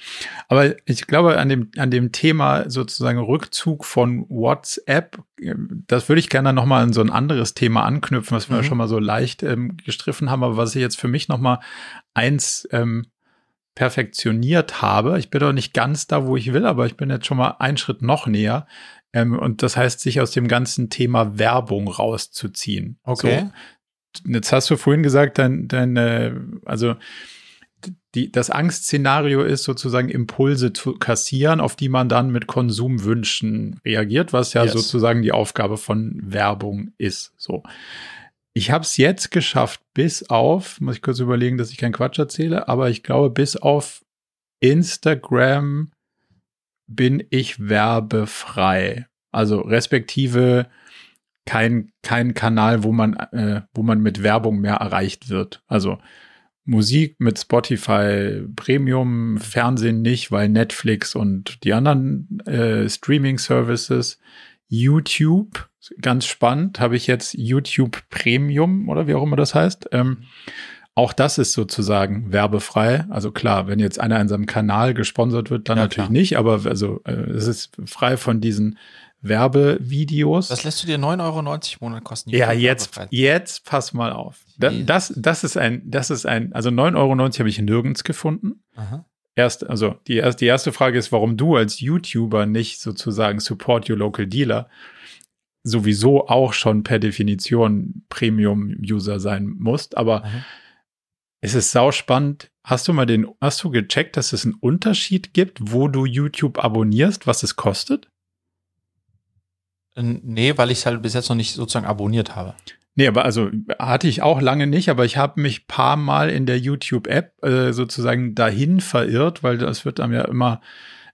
Aber ich glaube, an dem, an dem Thema sozusagen Rückzug von WhatsApp, das würde ich gerne noch mal in so ein anderes Thema anknüpfen, was wir mhm. schon mal so leicht ähm, gestriffen haben, aber was ich jetzt für mich noch mal eins ähm, perfektioniert habe. Ich bin doch nicht ganz da, wo ich will, aber ich bin jetzt schon mal einen Schritt noch näher. Ähm, und das heißt, sich aus dem ganzen Thema Werbung rauszuziehen. Okay. So, jetzt hast du vorhin gesagt, dein, dein äh, also die, das Angstszenario ist sozusagen Impulse zu kassieren, auf die man dann mit Konsumwünschen reagiert, was ja yes. sozusagen die Aufgabe von Werbung ist. So. Ich habe es jetzt geschafft, bis auf, muss ich kurz überlegen, dass ich keinen Quatsch erzähle, aber ich glaube, bis auf Instagram bin ich werbefrei. Also respektive kein, kein Kanal, wo man, äh, wo man mit Werbung mehr erreicht wird. Also Musik mit Spotify Premium, Fernsehen nicht, weil Netflix und die anderen äh, Streaming-Services, YouTube, ganz spannend, habe ich jetzt YouTube Premium oder wie auch immer das heißt. Ähm, auch das ist sozusagen werbefrei. Also klar, wenn jetzt einer in seinem Kanal gesponsert wird, dann ja, natürlich klar. nicht, aber also äh, es ist frei von diesen Werbevideos. Das lässt du dir 9,90 Euro im Monat kosten. Ja, jetzt, jetzt pass mal auf. Das, das, das ist ein, das ist ein, also 9,90 Euro habe ich nirgends gefunden. Aha. Erst, also die, die erste Frage ist, warum du als YouTuber nicht sozusagen Support Your Local Dealer sowieso auch schon per Definition Premium-User sein musst. Aber mhm. es ist sauspannend. Hast du mal den, hast du gecheckt, dass es einen Unterschied gibt, wo du YouTube abonnierst, was es kostet? Nee, weil ich es halt bis jetzt noch nicht sozusagen abonniert habe. Nee, aber also hatte ich auch lange nicht, aber ich habe mich paar Mal in der YouTube-App äh, sozusagen dahin verirrt, weil das wird einem ja immer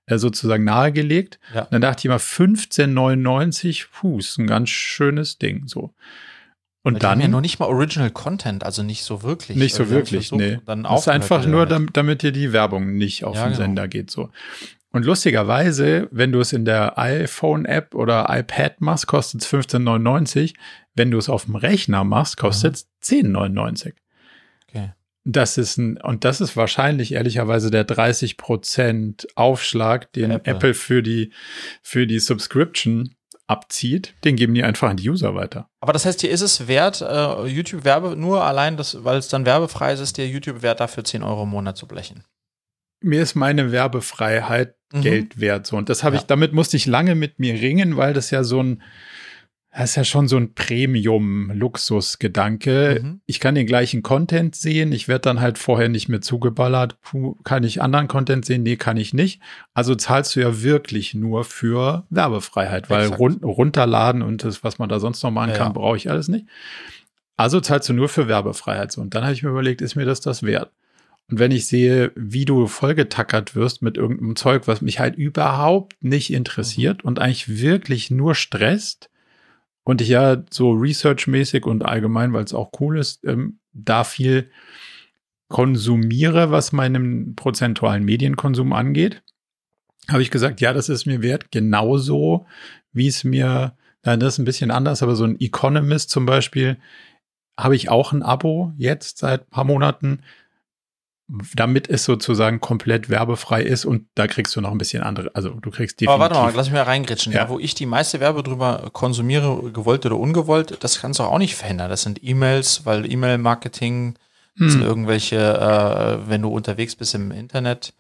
äh, sozusagen nahegelegt. Ja. dann dachte ich immer 15,99, puh, ist ein ganz schönes Ding so. Und Weil dann haben ja noch nicht mal Original Content, also nicht so wirklich. Nicht so also wirklich, nee. Dann das ist einfach nur, damit, damit dir die Werbung nicht auf ja, den genau. Sender geht so. Und lustigerweise, wenn du es in der iPhone-App oder iPad machst, kostet es 15,99. Wenn du es auf dem Rechner machst, kostet es 10,99. Okay. Das ist ein, und das ist wahrscheinlich ehrlicherweise der 30% Aufschlag, den Apple. Apple für die, für die Subscription abzieht, den geben die einfach an die User weiter. Aber das heißt, hier ist es wert, äh, YouTube-Werbe, nur allein, das, weil es dann werbefrei ist, ist der YouTube-Wert dafür 10 Euro im Monat zu blechen. Mir ist meine Werbefreiheit mhm. Geld wert. So. Und das habe ja. ich, damit musste ich lange mit mir ringen, weil das ja so ein, das ist ja schon so ein Premium-Luxus-Gedanke. Mhm. Ich kann den gleichen Content sehen. Ich werde dann halt vorher nicht mehr zugeballert. Puh, kann ich anderen Content sehen? Nee, kann ich nicht. Also zahlst du ja wirklich nur für Werbefreiheit, weil run runterladen und das, was man da sonst noch machen ja, kann, brauche ich alles nicht. Also zahlst du nur für Werbefreiheit. So. Und dann habe ich mir überlegt, ist mir das das wert? Und wenn ich sehe, wie du vollgetackert wirst mit irgendeinem Zeug, was mich halt überhaupt nicht interessiert mhm. und eigentlich wirklich nur stresst, und ich ja so researchmäßig und allgemein, weil es auch cool ist, ähm, da viel konsumiere, was meinen prozentualen Medienkonsum angeht, habe ich gesagt, ja, das ist mir wert, genauso wie es mir, das ist ein bisschen anders, aber so ein Economist zum Beispiel, habe ich auch ein Abo jetzt seit ein paar Monaten, damit es sozusagen komplett werbefrei ist und da kriegst du noch ein bisschen andere, also du kriegst definitiv. Aber warte mal, lass mich mal reingritschen. Ja. Da, wo ich die meiste Werbe drüber konsumiere, gewollt oder ungewollt, das kannst du auch nicht verhindern. Das sind E-Mails, weil E-Mail-Marketing hm. sind irgendwelche, äh, wenn du unterwegs bist im Internet,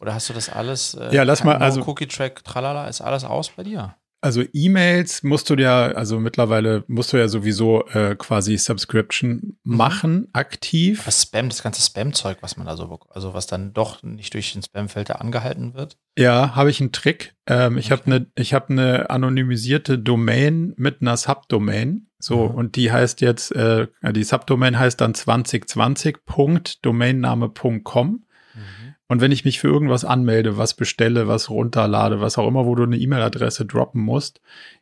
oder hast du das alles? Äh, ja, lass mal, also Cookie-Track, tralala, ist alles aus bei dir? Also E-Mails musst du ja, also mittlerweile musst du ja sowieso äh, quasi Subscription mhm. machen, aktiv. Das Spam, das ganze Spam-Zeug, was man da so, also was dann doch nicht durch den Spam-Filter angehalten wird. Ja, habe ich einen Trick. Ähm, ich okay. habe eine, ich habe eine anonymisierte Domain mit einer Subdomain. So, mhm. und die heißt jetzt, äh, die Subdomain heißt dann 2020.domainname.com. Und wenn ich mich für irgendwas anmelde, was bestelle, was runterlade, was auch immer, wo du eine E-Mail-Adresse droppen musst,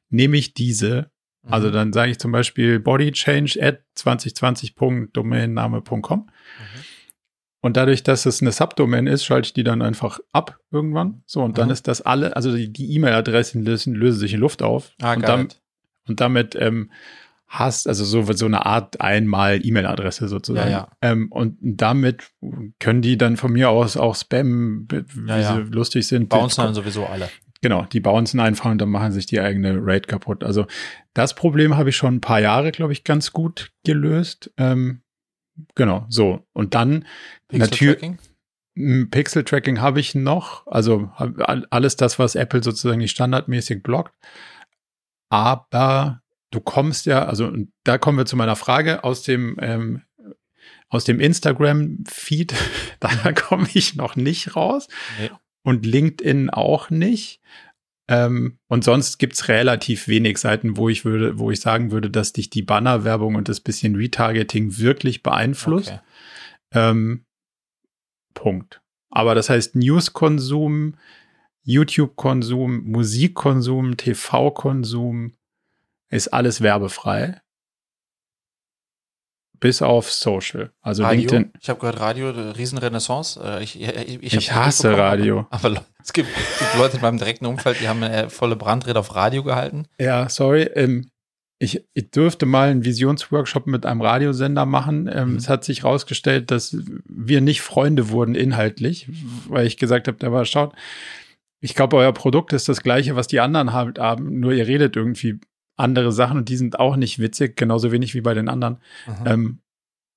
nehme ich diese. Mhm. Also dann sage ich zum Beispiel bodychange at 2020.domainname.com. Mhm. Und dadurch, dass es eine Subdomain ist, schalte ich die dann einfach ab irgendwann. So, und dann mhm. ist das alle, also die E-Mail-Adressen lösen, lösen sich in Luft auf. Ah, und, dann, und damit ähm, hast, also so, so eine Art einmal E-Mail-Adresse sozusagen. Ja, ja. Ähm, und damit können die dann von mir aus auch spammen, wie ja, sie lustig sind. Bouncen dann sowieso alle. Genau, die bouncen einfach und dann machen sich die eigene Raid kaputt. Also das Problem habe ich schon ein paar Jahre, glaube ich, ganz gut gelöst. Ähm, genau, so. Und dann natürlich. Pixel-Tracking habe ich noch, also alles das, was Apple sozusagen nicht standardmäßig blockt. Aber du kommst ja, also da kommen wir zu meiner Frage aus dem ähm, aus dem Instagram-Feed, da komme ich noch nicht raus. Nee. Und LinkedIn auch nicht. Ähm, und sonst gibt's relativ wenig Seiten, wo ich würde, wo ich sagen würde, dass dich die Bannerwerbung und das bisschen Retargeting wirklich beeinflusst. Okay. Ähm, Punkt. Aber das heißt, News-Konsum, YouTube-Konsum, Musikkonsum, TV-Konsum, ist alles werbefrei. Bis auf Social. Also Radio? LinkedIn. Ich habe gehört, Radio, Riesenrenaissance. Äh, ich, ich, ich, ich hasse Radio. Aber, aber es, gibt, es, gibt, Leute in meinem direkten Umfeld, die haben eine volle Brandrede auf Radio gehalten. Ja, sorry. Ähm, ich, ich dürfte mal einen Visionsworkshop mit einem Radiosender machen. Ähm, mhm. Es hat sich herausgestellt, dass wir nicht Freunde wurden inhaltlich, weil ich gesagt habe, war, schaut, ich glaube, euer Produkt ist das gleiche, was die anderen halt haben, nur ihr redet irgendwie andere Sachen und die sind auch nicht witzig, genauso wenig wie bei den anderen. Ähm,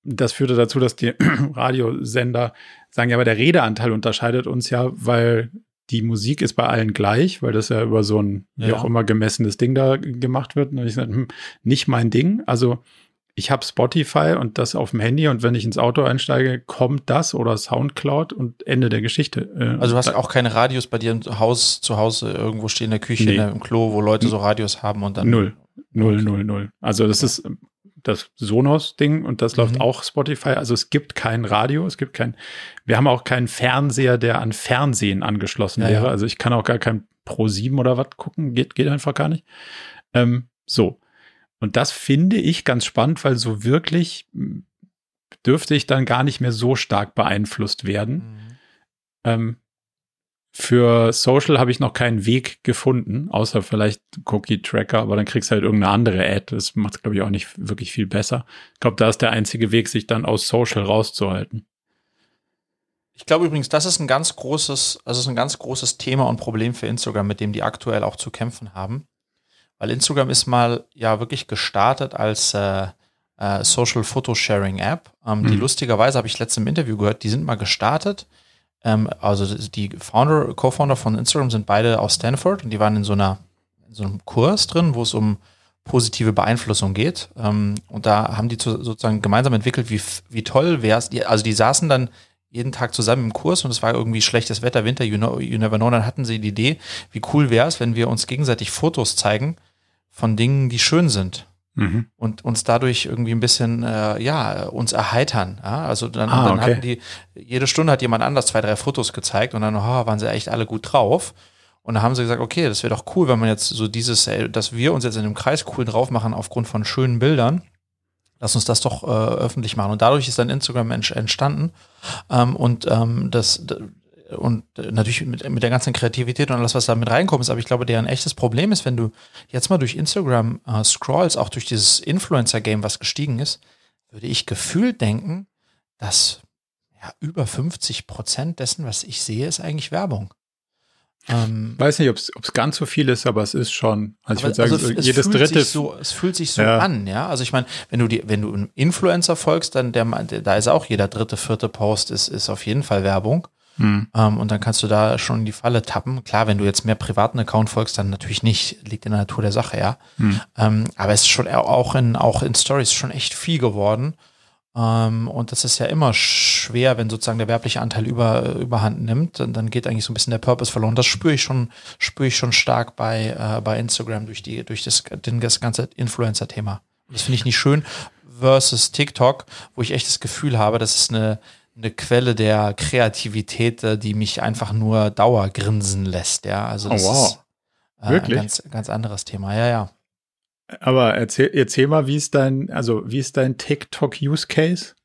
das führte dazu, dass die Radiosender sagen, ja, aber der Redeanteil unterscheidet uns ja, weil die Musik ist bei allen gleich, weil das ja über so ein, wie Ja. auch immer, gemessenes Ding da gemacht wird. Und ich sage, hm, nicht mein Ding. Also ich habe Spotify und das auf dem Handy und wenn ich ins Auto einsteige, kommt das oder Soundcloud und Ende der Geschichte. Äh, Also du hast auch keine Radios bei dir im Haus zu Hause irgendwo stehen in der Küche, Nee. in der, im Klo, wo Leute so Radios haben und dann. Null. Null, null, null. Also das ist ähm, das Sonos-Ding und das läuft Mhm. auch Spotify. Also es gibt kein Radio, es gibt kein, wir haben auch keinen Fernseher, der an Fernsehen angeschlossen Ja, wäre. ja. Also ich kann auch gar kein Pro 7 oder was gucken, geht, geht einfach gar nicht. Ähm, so. Und das finde ich ganz spannend, weil so wirklich mh, dürfte ich dann gar nicht mehr so stark beeinflusst werden. Mhm. Ähm, für Social habe ich noch keinen Weg gefunden, außer vielleicht Cookie-Tracker, aber dann kriegst du halt irgendeine andere Ad. Das macht es, glaube ich, auch nicht wirklich viel besser. Ich glaube, da ist der einzige Weg, sich dann aus Social rauszuhalten. Ich glaube übrigens, das ist ein ganz großes, also ist ein ganz großes Thema und Problem für Instagram, mit dem die aktuell auch zu kämpfen haben. Weil Instagram ist mal ja wirklich gestartet als äh, äh, Social Photo Sharing App. Ähm, Die Mhm. lustigerweise habe ich letztens im Interview gehört, die sind mal gestartet. Ähm, also die Founder, Co-Founder von Instagram sind beide aus Stanford und die waren in so einer in so einem Kurs drin, wo es um positive Beeinflussung geht. Ähm, und da haben die zu, sozusagen gemeinsam entwickelt, wie, wie toll wäre es. Also die saßen dann jeden Tag zusammen im Kurs und es war irgendwie schlechtes Wetter, Winter, you, know, you never know. Dann hatten sie die Idee, wie cool wäre es, wenn wir uns gegenseitig Fotos zeigen von Dingen, die schön sind Mhm. und uns dadurch irgendwie ein bisschen, äh, ja, uns erheitern. Ja? Also dann, Ah, dann okay. hatten die, jede Stunde hat jemand anders zwei, drei Fotos gezeigt und dann oh, waren sie echt alle gut drauf. Und dann haben sie gesagt, okay, das wäre doch cool, wenn man jetzt so dieses, äh, dass wir uns jetzt in einem Kreis cool drauf machen aufgrund von schönen Bildern. Lass uns das doch äh, öffentlich machen. Und dadurch ist dann Instagram ent- entstanden. Ähm, und ähm, das und äh, natürlich mit, mit der ganzen Kreativität und alles, was da mit reinkommt, ist, aber ich glaube, deren echtes Problem ist, wenn du jetzt mal durch Instagram äh, scrollst, auch durch dieses Influencer-Game, was gestiegen ist, würde ich gefühlt denken, dass ja, über 50 Prozent dessen, was ich sehe, ist eigentlich Werbung. Ähm, Weiß nicht, ob es ganz so viel ist, aber es ist schon. Also ich würde sagen, also es- es jedes fühlt dritte. Sich so, es fühlt sich so Ja. an, ja. Also ich meine, wenn du die, wenn du einem Influencer folgst, dann der, der, da ist auch jeder dritte, vierte Post ist, ist auf jeden Fall Werbung. Hm. Ähm, und dann kannst du da schon in die Falle tappen. Klar, wenn du jetzt mehr privaten Account folgst, dann natürlich nicht, liegt in der Natur der Sache, ja. Hm. Ähm, aber es ist schon auch in, auch in Stories schon echt viel geworden. Ähm, und das ist ja immer schwer, wenn sozusagen der werbliche Anteil über, überhand nimmt, dann, dann geht eigentlich so ein bisschen der Purpose verloren. Das spüre ich schon, spüre ich schon stark bei, äh, bei Instagram durch die, durch das, den, das ganze Influencer-Thema. Und Das finde ich nicht schön. Versus TikTok, wo ich echt das Gefühl habe, das ist eine, eine Quelle der Kreativität, äh, die mich einfach nur dauergrinsen lässt, ja. Also das Oh, wow. ist äh, Wirklich? ein ganz, ganz anderes Thema, ja, ja. Aber erzähl, erzähl mal, wie ist dein, also wie ist dein TikTok-Use-Case?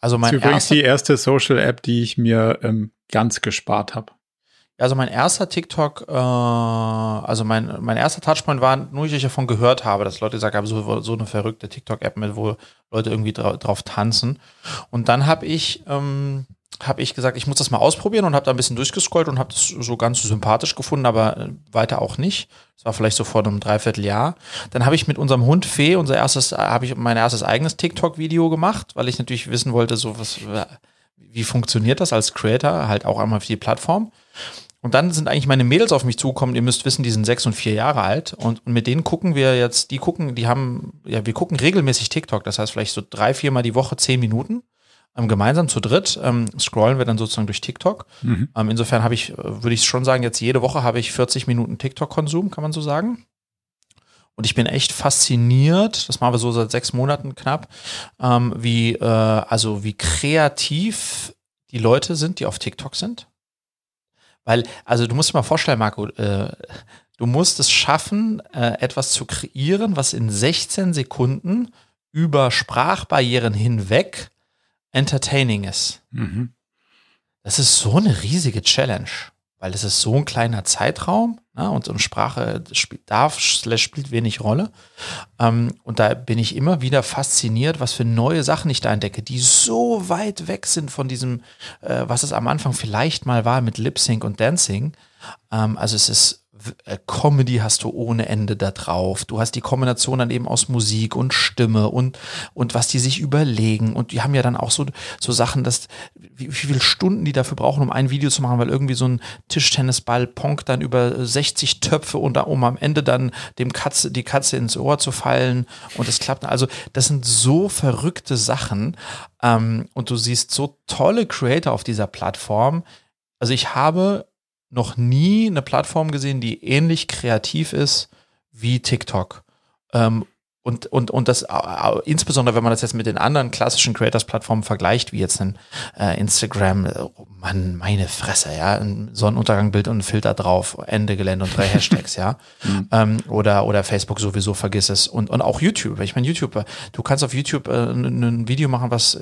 Also Das ist mein übrigens erster, die erste Social-App, die ich mir ähm, ganz gespart habe. Also mein erster TikTok, äh, also mein, mein erster Touchpoint war, nur ich davon gehört habe, dass Leute gesagt haben, so, so eine verrückte TikTok-App mit, wo Leute irgendwie dra drauf tanzen. Und dann habe ich, ähm, habe ich gesagt, ich muss das mal ausprobieren und habe da ein bisschen durchgescrollt und habe das so ganz sympathisch gefunden, aber äh, weiter auch nicht. Das war vielleicht so vor einem Dreivierteljahr. Dann habe ich mit unserem Hund Fee, unser erstes, habe ich mein erstes eigenes TikTok-Video gemacht, weil ich natürlich wissen wollte, so was, wie funktioniert das als Creator, halt auch einmal für die Plattform. Und dann sind eigentlich meine Mädels auf mich zugekommen. Ihr müsst wissen, die sind sechs und vier Jahre alt. Und, und mit denen gucken wir jetzt, die gucken, die haben, ja, wir gucken regelmäßig TikTok. Das heißt, vielleicht so drei, viermal die Woche zehn Minuten. Ähm, gemeinsam zu dritt ähm, scrollen wir dann sozusagen durch TikTok. Mhm. Ähm, insofern habe ich, äh, würde ich schon sagen, jetzt jede Woche habe ich 40 Minuten TikTok-Konsum, kann man so sagen. Und ich bin echt fasziniert, das machen wir so seit sechs Monaten knapp, ähm, wie, äh, also wie kreativ die Leute sind, die auf TikTok sind. Weil, also du musst dir mal vorstellen, Marco, äh, du musst es schaffen, äh, etwas zu kreieren, was in 16 Sekunden über Sprachbarrieren hinweg entertaining ist. Mhm. Das ist so eine riesige Challenge. Weil es ist so ein kleiner Zeitraum ne, und, und Sprache spielt, darf, spielt wenig Rolle. Ähm, und da bin ich immer wieder fasziniert, was für neue Sachen ich da entdecke, die so weit weg sind von diesem, äh, was es am Anfang vielleicht mal war mit Lip Sync und Dancing. Ähm, also es ist Comedy hast du ohne Ende da drauf. Du hast die Kombination dann eben aus Musik und Stimme und, und was die sich überlegen. Und die haben ja dann auch so, so Sachen, dass, wie, wie viele Stunden die dafür brauchen, um ein Video zu machen, weil irgendwie so ein Tischtennisball ponkt dann über 60 Töpfe und da, um am Ende dann dem Katze, die Katze ins Ohr zu fallen und es klappt. Also, das sind so verrückte Sachen. Ähm, und du siehst so tolle Creator auf dieser Plattform. Also ich habe noch nie eine Plattform gesehen, die ähnlich kreativ ist wie TikTok. Ähm, und, und, und das insbesondere, wenn man das jetzt mit den anderen klassischen Creators-Plattformen vergleicht, wie jetzt ein äh, Instagram, oh Mann, meine Fresse, ja, ein Sonnenuntergangbild und ein Filter drauf, Ende Gelände und drei Hashtags, ja. Mhm. Ähm, oder, oder Facebook sowieso, vergiss es. Und, und auch YouTube. Ich meine, YouTube, äh, du kannst auf YouTube äh, ein Video machen, was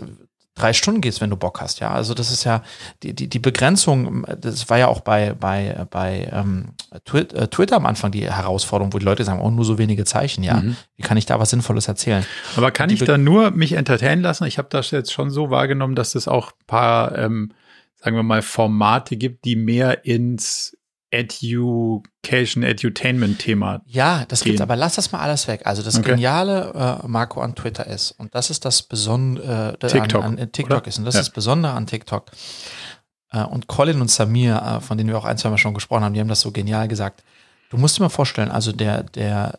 drei Stunden gehst, wenn du Bock hast. Ja, also das ist ja die, die, die Begrenzung, das war ja auch bei, bei, bei ähm, äh, Twitter am Anfang die Herausforderung, wo die Leute sagen, oh, nur so wenige Zeichen, ja. Mhm. Wie kann ich da was Sinnvolles erzählen? Aber kann ich da nur mich entertainen lassen? Ich habe das jetzt schon so wahrgenommen, dass es auch paar, ähm, sagen wir mal, Formate gibt, die mehr ins Education, Edutainment-Thema. Ja, das gehen. gibt's, aber lass das mal alles weg. Also das okay. Geniale, äh, Marco, an Twitter ist, und das ist das Besondere, äh, TikTok, an, an TikTok ist, und das ja. ist das Besondere an TikTok. Äh, und Colin und Samir, äh, von denen wir auch ein, zwei Mal schon gesprochen haben, die haben das so genial gesagt. Du musst dir mal vorstellen, also der, der,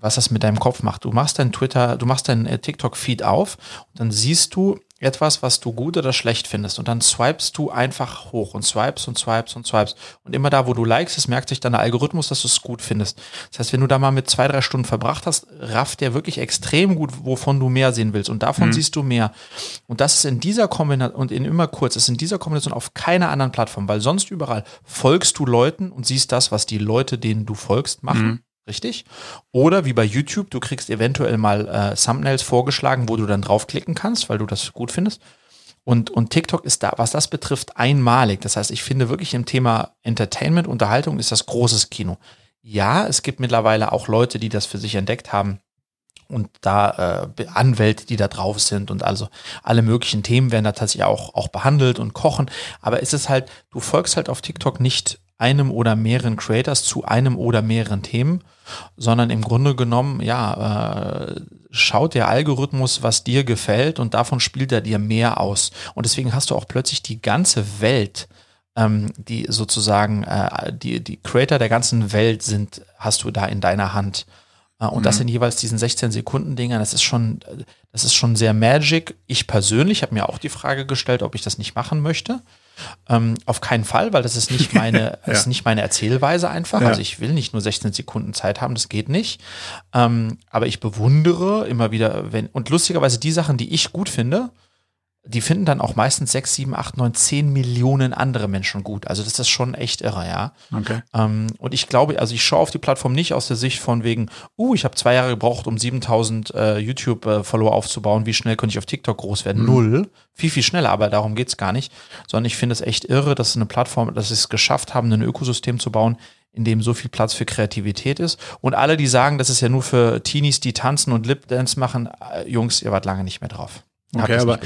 was das mit deinem Kopf macht. Du machst dein Twitter, du machst dein äh, TikTok-Feed auf und dann siehst du etwas, was du gut oder schlecht findest. Und dann swipest du einfach hoch und swipes und swipes und swipes. Und immer da, wo du likest, es merkt sich dann der Algorithmus, dass du es gut findest. Das heißt, wenn du da mal mit zwei, drei Stunden verbracht hast, rafft der wirklich extrem gut, wovon du mehr sehen willst. Und davon mhm. siehst du mehr. Und das ist in dieser Kombination, und in immer kurz, ist in dieser Kombination auf keiner anderen Plattform, weil sonst überall folgst du Leuten und siehst das, was die Leute, denen du folgst, machen. Mhm. Richtig? Oder wie bei YouTube, du kriegst eventuell mal äh, Thumbnails vorgeschlagen, wo du dann draufklicken kannst, weil du das gut findest. Und, und TikTok ist da, was das betrifft, einmalig. Das heißt, ich finde wirklich im Thema Entertainment, Unterhaltung ist das großes Kino. Ja, es gibt mittlerweile auch Leute, die das für sich entdeckt haben und da äh, Anwälte, die da drauf sind und also alle möglichen Themen werden da tatsächlich auch, auch behandelt und kochen. Aber es ist halt, du folgst halt auf TikTok nicht einem oder mehreren Creators zu einem oder mehreren Themen, sondern im Grunde genommen, ja, äh, schaut der Algorithmus, was dir gefällt und davon spielt er dir mehr aus. Und deswegen hast du auch plötzlich die ganze Welt, ähm, die sozusagen, äh, die, die Creator der ganzen Welt sind, hast du da in deiner Hand. Äh, und mhm. das in jeweils diesen 16 Sekunden Dingern, das ist schon, das ist schon sehr magic. Ich persönlich habe mir auch die Frage gestellt, ob ich das nicht machen möchte. Ähm, auf keinen Fall, weil das ist nicht meine, ja. ist nicht meine Erzählweise einfach. Ja. Also ich will nicht nur 16 Sekunden Zeit haben, das geht nicht. Ähm, aber ich bewundere immer wieder, wenn, und lustigerweise die Sachen, die ich gut finde, die finden dann auch meistens sechs, sieben, acht, neun, zehn Millionen andere Menschen gut. Also das ist schon echt irre, ja. Okay. Ähm, und ich glaube, also ich schaue auf die Plattform nicht aus der Sicht von wegen, uh, ich habe zwei Jahre gebraucht, um 7000 äh, YouTube-Follower aufzubauen. Wie schnell könnte ich auf TikTok groß werden? Mhm. Null. Viel, viel schneller, aber darum geht's gar nicht. Sondern ich finde es echt irre, dass eine Plattform, dass sie es geschafft haben, ein Ökosystem zu bauen, in dem so viel Platz für Kreativität ist. Und alle, die sagen, das ist ja nur für Teenies, die tanzen und Lip-Dance machen, äh, Jungs, ihr wart lange nicht mehr drauf. Okay, aber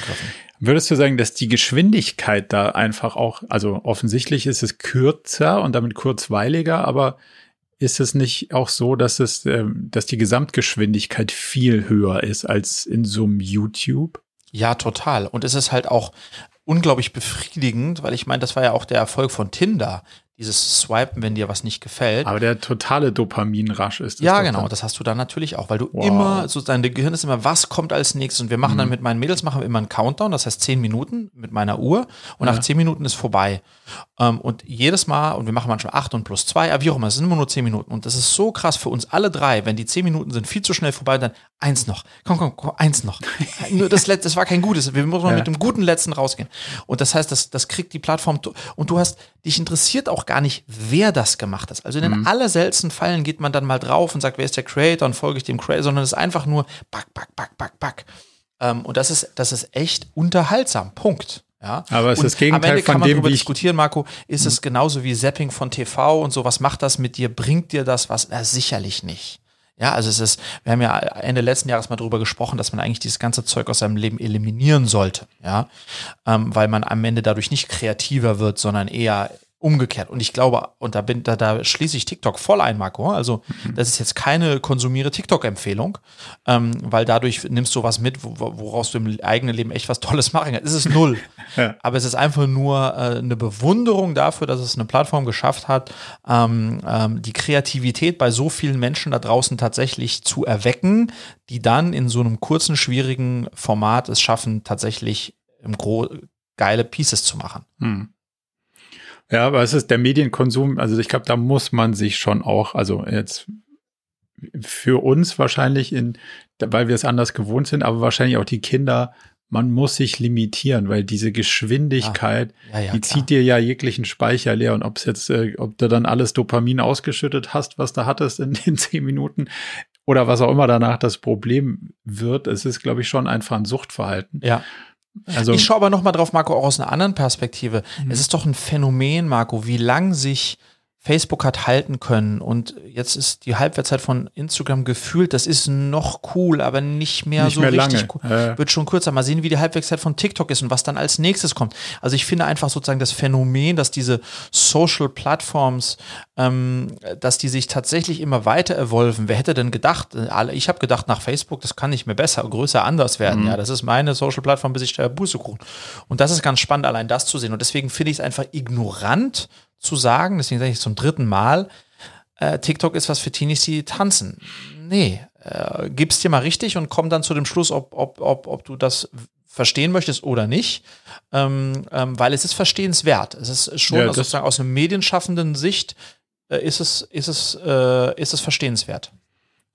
würdest du sagen, dass die Geschwindigkeit da einfach auch, also offensichtlich ist es kürzer und damit kurzweiliger, aber ist es nicht auch so, dass es, äh, dass die Gesamtgeschwindigkeit viel höher ist als in so einem YouTube? Ja, total. Und es ist halt auch unglaublich befriedigend, weil ich meine, das war ja auch der Erfolg von Tinder dieses Swipen, wenn dir was nicht gefällt. Aber der totale Dopaminrasch ist das. Ja, genau, dann. das hast du dann natürlich auch, weil du wow. immer, so dein Gehirn ist immer, was kommt als nächstes? Und wir machen mhm. dann mit meinen Mädels machen wir immer einen Countdown, das heißt zehn Minuten mit meiner Uhr und ja. nach zehn Minuten ist vorbei. Ähm, und jedes Mal, und wir machen manchmal acht und plus zwei, aber wie auch immer, es sind immer nur zehn Minuten. Und das ist so krass für uns alle drei, wenn die zehn Minuten sind viel zu schnell vorbei, dann eins noch. Komm, komm, komm, eins noch. Nur das letzte, das war kein gutes. Wir müssen ja. mit dem guten letzten rausgehen. Und das heißt, das, das kriegt die Plattform, und du hast, dich interessiert auch gar nicht, wer das gemacht hat. Also in den mhm. allerseltensten Fällen geht man dann mal drauf und sagt, wer ist der Creator und folge ich dem Creator, sondern es ist einfach nur back, back, back, back, back. Ähm, und das ist, das ist echt unterhaltsam. Punkt. Ja? Aber es ist das Gegenteil am Ende kann man dem, darüber diskutieren, Marco, ist es genauso wie Zapping von TV und so, was macht das mit dir? Bringt dir das was? Na, sicherlich nicht. Ja, also es ist, wir haben ja Ende letzten Jahres mal darüber gesprochen, dass man eigentlich dieses ganze Zeug aus seinem Leben eliminieren sollte, ja, ähm, weil man am Ende dadurch nicht kreativer wird, sondern eher umgekehrt. Und ich glaube, und da bin, da, da schließe ich TikTok voll ein, Marco. Also, das ist jetzt keine konsumiere TikTok-Empfehlung, ähm, weil dadurch nimmst du was mit, wo, woraus du im eigenen Leben echt was Tolles machen kannst. Es ist null. Ja. Aber es ist einfach nur äh, eine Bewunderung dafür, dass es eine Plattform geschafft hat, ähm, ähm, die Kreativität bei so vielen Menschen da draußen tatsächlich zu erwecken, die dann in so einem kurzen, schwierigen Format es schaffen, tatsächlich im Gro geile Pieces zu machen. Hm. Ja, aber es ist der Medienkonsum, also ich glaube, da muss man sich schon auch, also jetzt für uns wahrscheinlich in, weil wir es anders gewohnt sind, aber wahrscheinlich auch die Kinder, man muss sich limitieren, weil diese Geschwindigkeit, Ja, ja, die klar. zieht dir ja jeglichen Speicher leer und ob es jetzt, äh, ob du dann alles Dopamin ausgeschüttet hast, was du hattest in den zehn Minuten oder was auch immer danach das Problem wird, es ist, glaube ich, schon einfach ein Suchtverhalten. Ja. Also ich schaue aber noch mal drauf, Marco, auch aus einer anderen Perspektive. Mhm. Es ist doch ein Phänomen, Marco, wie lang sich Facebook hat halten können und jetzt ist die Halbwertszeit von Instagram gefühlt, das ist noch cool, aber nicht mehr Nicht so mehr richtig cool. Äh. Wird schon kürzer. Mal sehen, wie die Halbwertszeit von TikTok ist und was dann als nächstes kommt. Also ich finde einfach sozusagen das Phänomen, dass diese Social Plattforms, ähm, dass die sich tatsächlich immer weiter evolven. Wer hätte denn gedacht? alle- Ich habe gedacht, nach Facebook, das kann nicht mehr besser, größer, anders werden. Ja, das ist meine Social Plattform, bis ich da Bußekuchen. Und das ist ganz spannend, allein das zu sehen. Und deswegen finde ich es einfach ignorant zu sagen, deswegen sage ich zum dritten Mal, äh, TikTok ist was für Teenies, die tanzen. Nee, äh, gib's dir mal richtig und komm dann zu dem Schluss, ob, ob, ob, ob du das verstehen möchtest oder nicht, ähm, ähm, weil es ist verstehenswert. Es ist schon Ja, also sozusagen aus einer medienschaffenden Sicht äh, ist es, ist es, äh, ist es verstehenswert.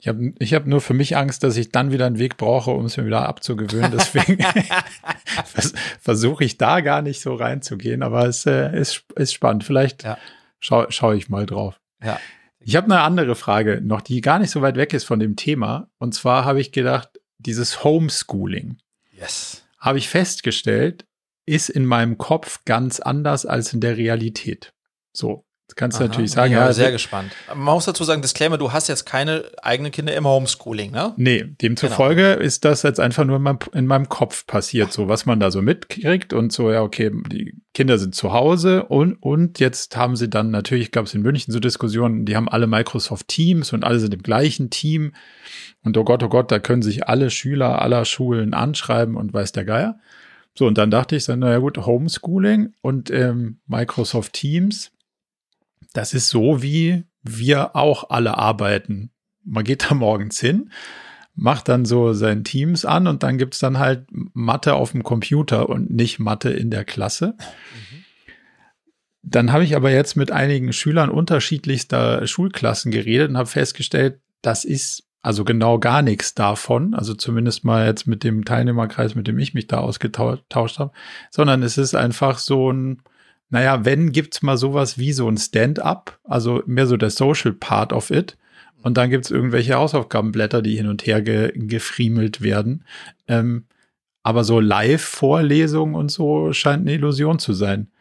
Ich habe ich hab nur für mich Angst, dass ich dann wieder einen Weg brauche, um es mir wieder abzugewöhnen. Deswegen vers versuche ich da gar nicht so reinzugehen. Aber es äh, ist, ist spannend. Vielleicht Ja. schaue schau ich mal drauf. Ja. Ich habe eine andere Frage noch, die gar nicht so weit weg ist von dem Thema. Und zwar habe ich gedacht, dieses Homeschooling Yes. habe ich festgestellt, ist in meinem Kopf ganz anders als in der Realität. So, jetzt kannst du natürlich sagen, ja, ja, sehr gespannt. Man muss dazu sagen, Disclaimer, du hast jetzt keine eigenen Kinder im Homeschooling, ne? Nee, demzufolge ist das jetzt einfach nur in meinem, in meinem Kopf passiert, so was man da so mitkriegt und so, ja, okay, die Kinder sind zu Hause und, und jetzt haben sie dann natürlich, gab es in München so Diskussionen, die haben alle Microsoft Teams und alle sind im gleichen Team und oh Gott, oh Gott, da können sich alle Schüler aller Schulen anschreiben und weiß der Geier. So, und dann dachte ich dann, naja gut, Homeschooling und ähm, Microsoft Teams, das ist so, wie wir auch alle arbeiten. Man geht da morgens hin, macht dann so sein Teams an und dann gibt's dann halt Mathe auf dem Computer und nicht Mathe in der Klasse. Dann habe ich aber jetzt mit einigen Schülern unterschiedlichster Schulklassen geredet und habe festgestellt, das ist also genau gar nichts davon, also zumindest mal jetzt mit dem Teilnehmerkreis, mit dem ich mich da ausgetauscht habe, sondern es ist einfach so ein, naja, wenn gibt's mal sowas wie so ein Stand-up, also mehr so der Social Part of it. Und dann gibt's irgendwelche Hausaufgabenblätter, die hin und her ge gefriemelt werden. Ähm, aber so Live-Vorlesungen und so scheint eine Illusion zu sein.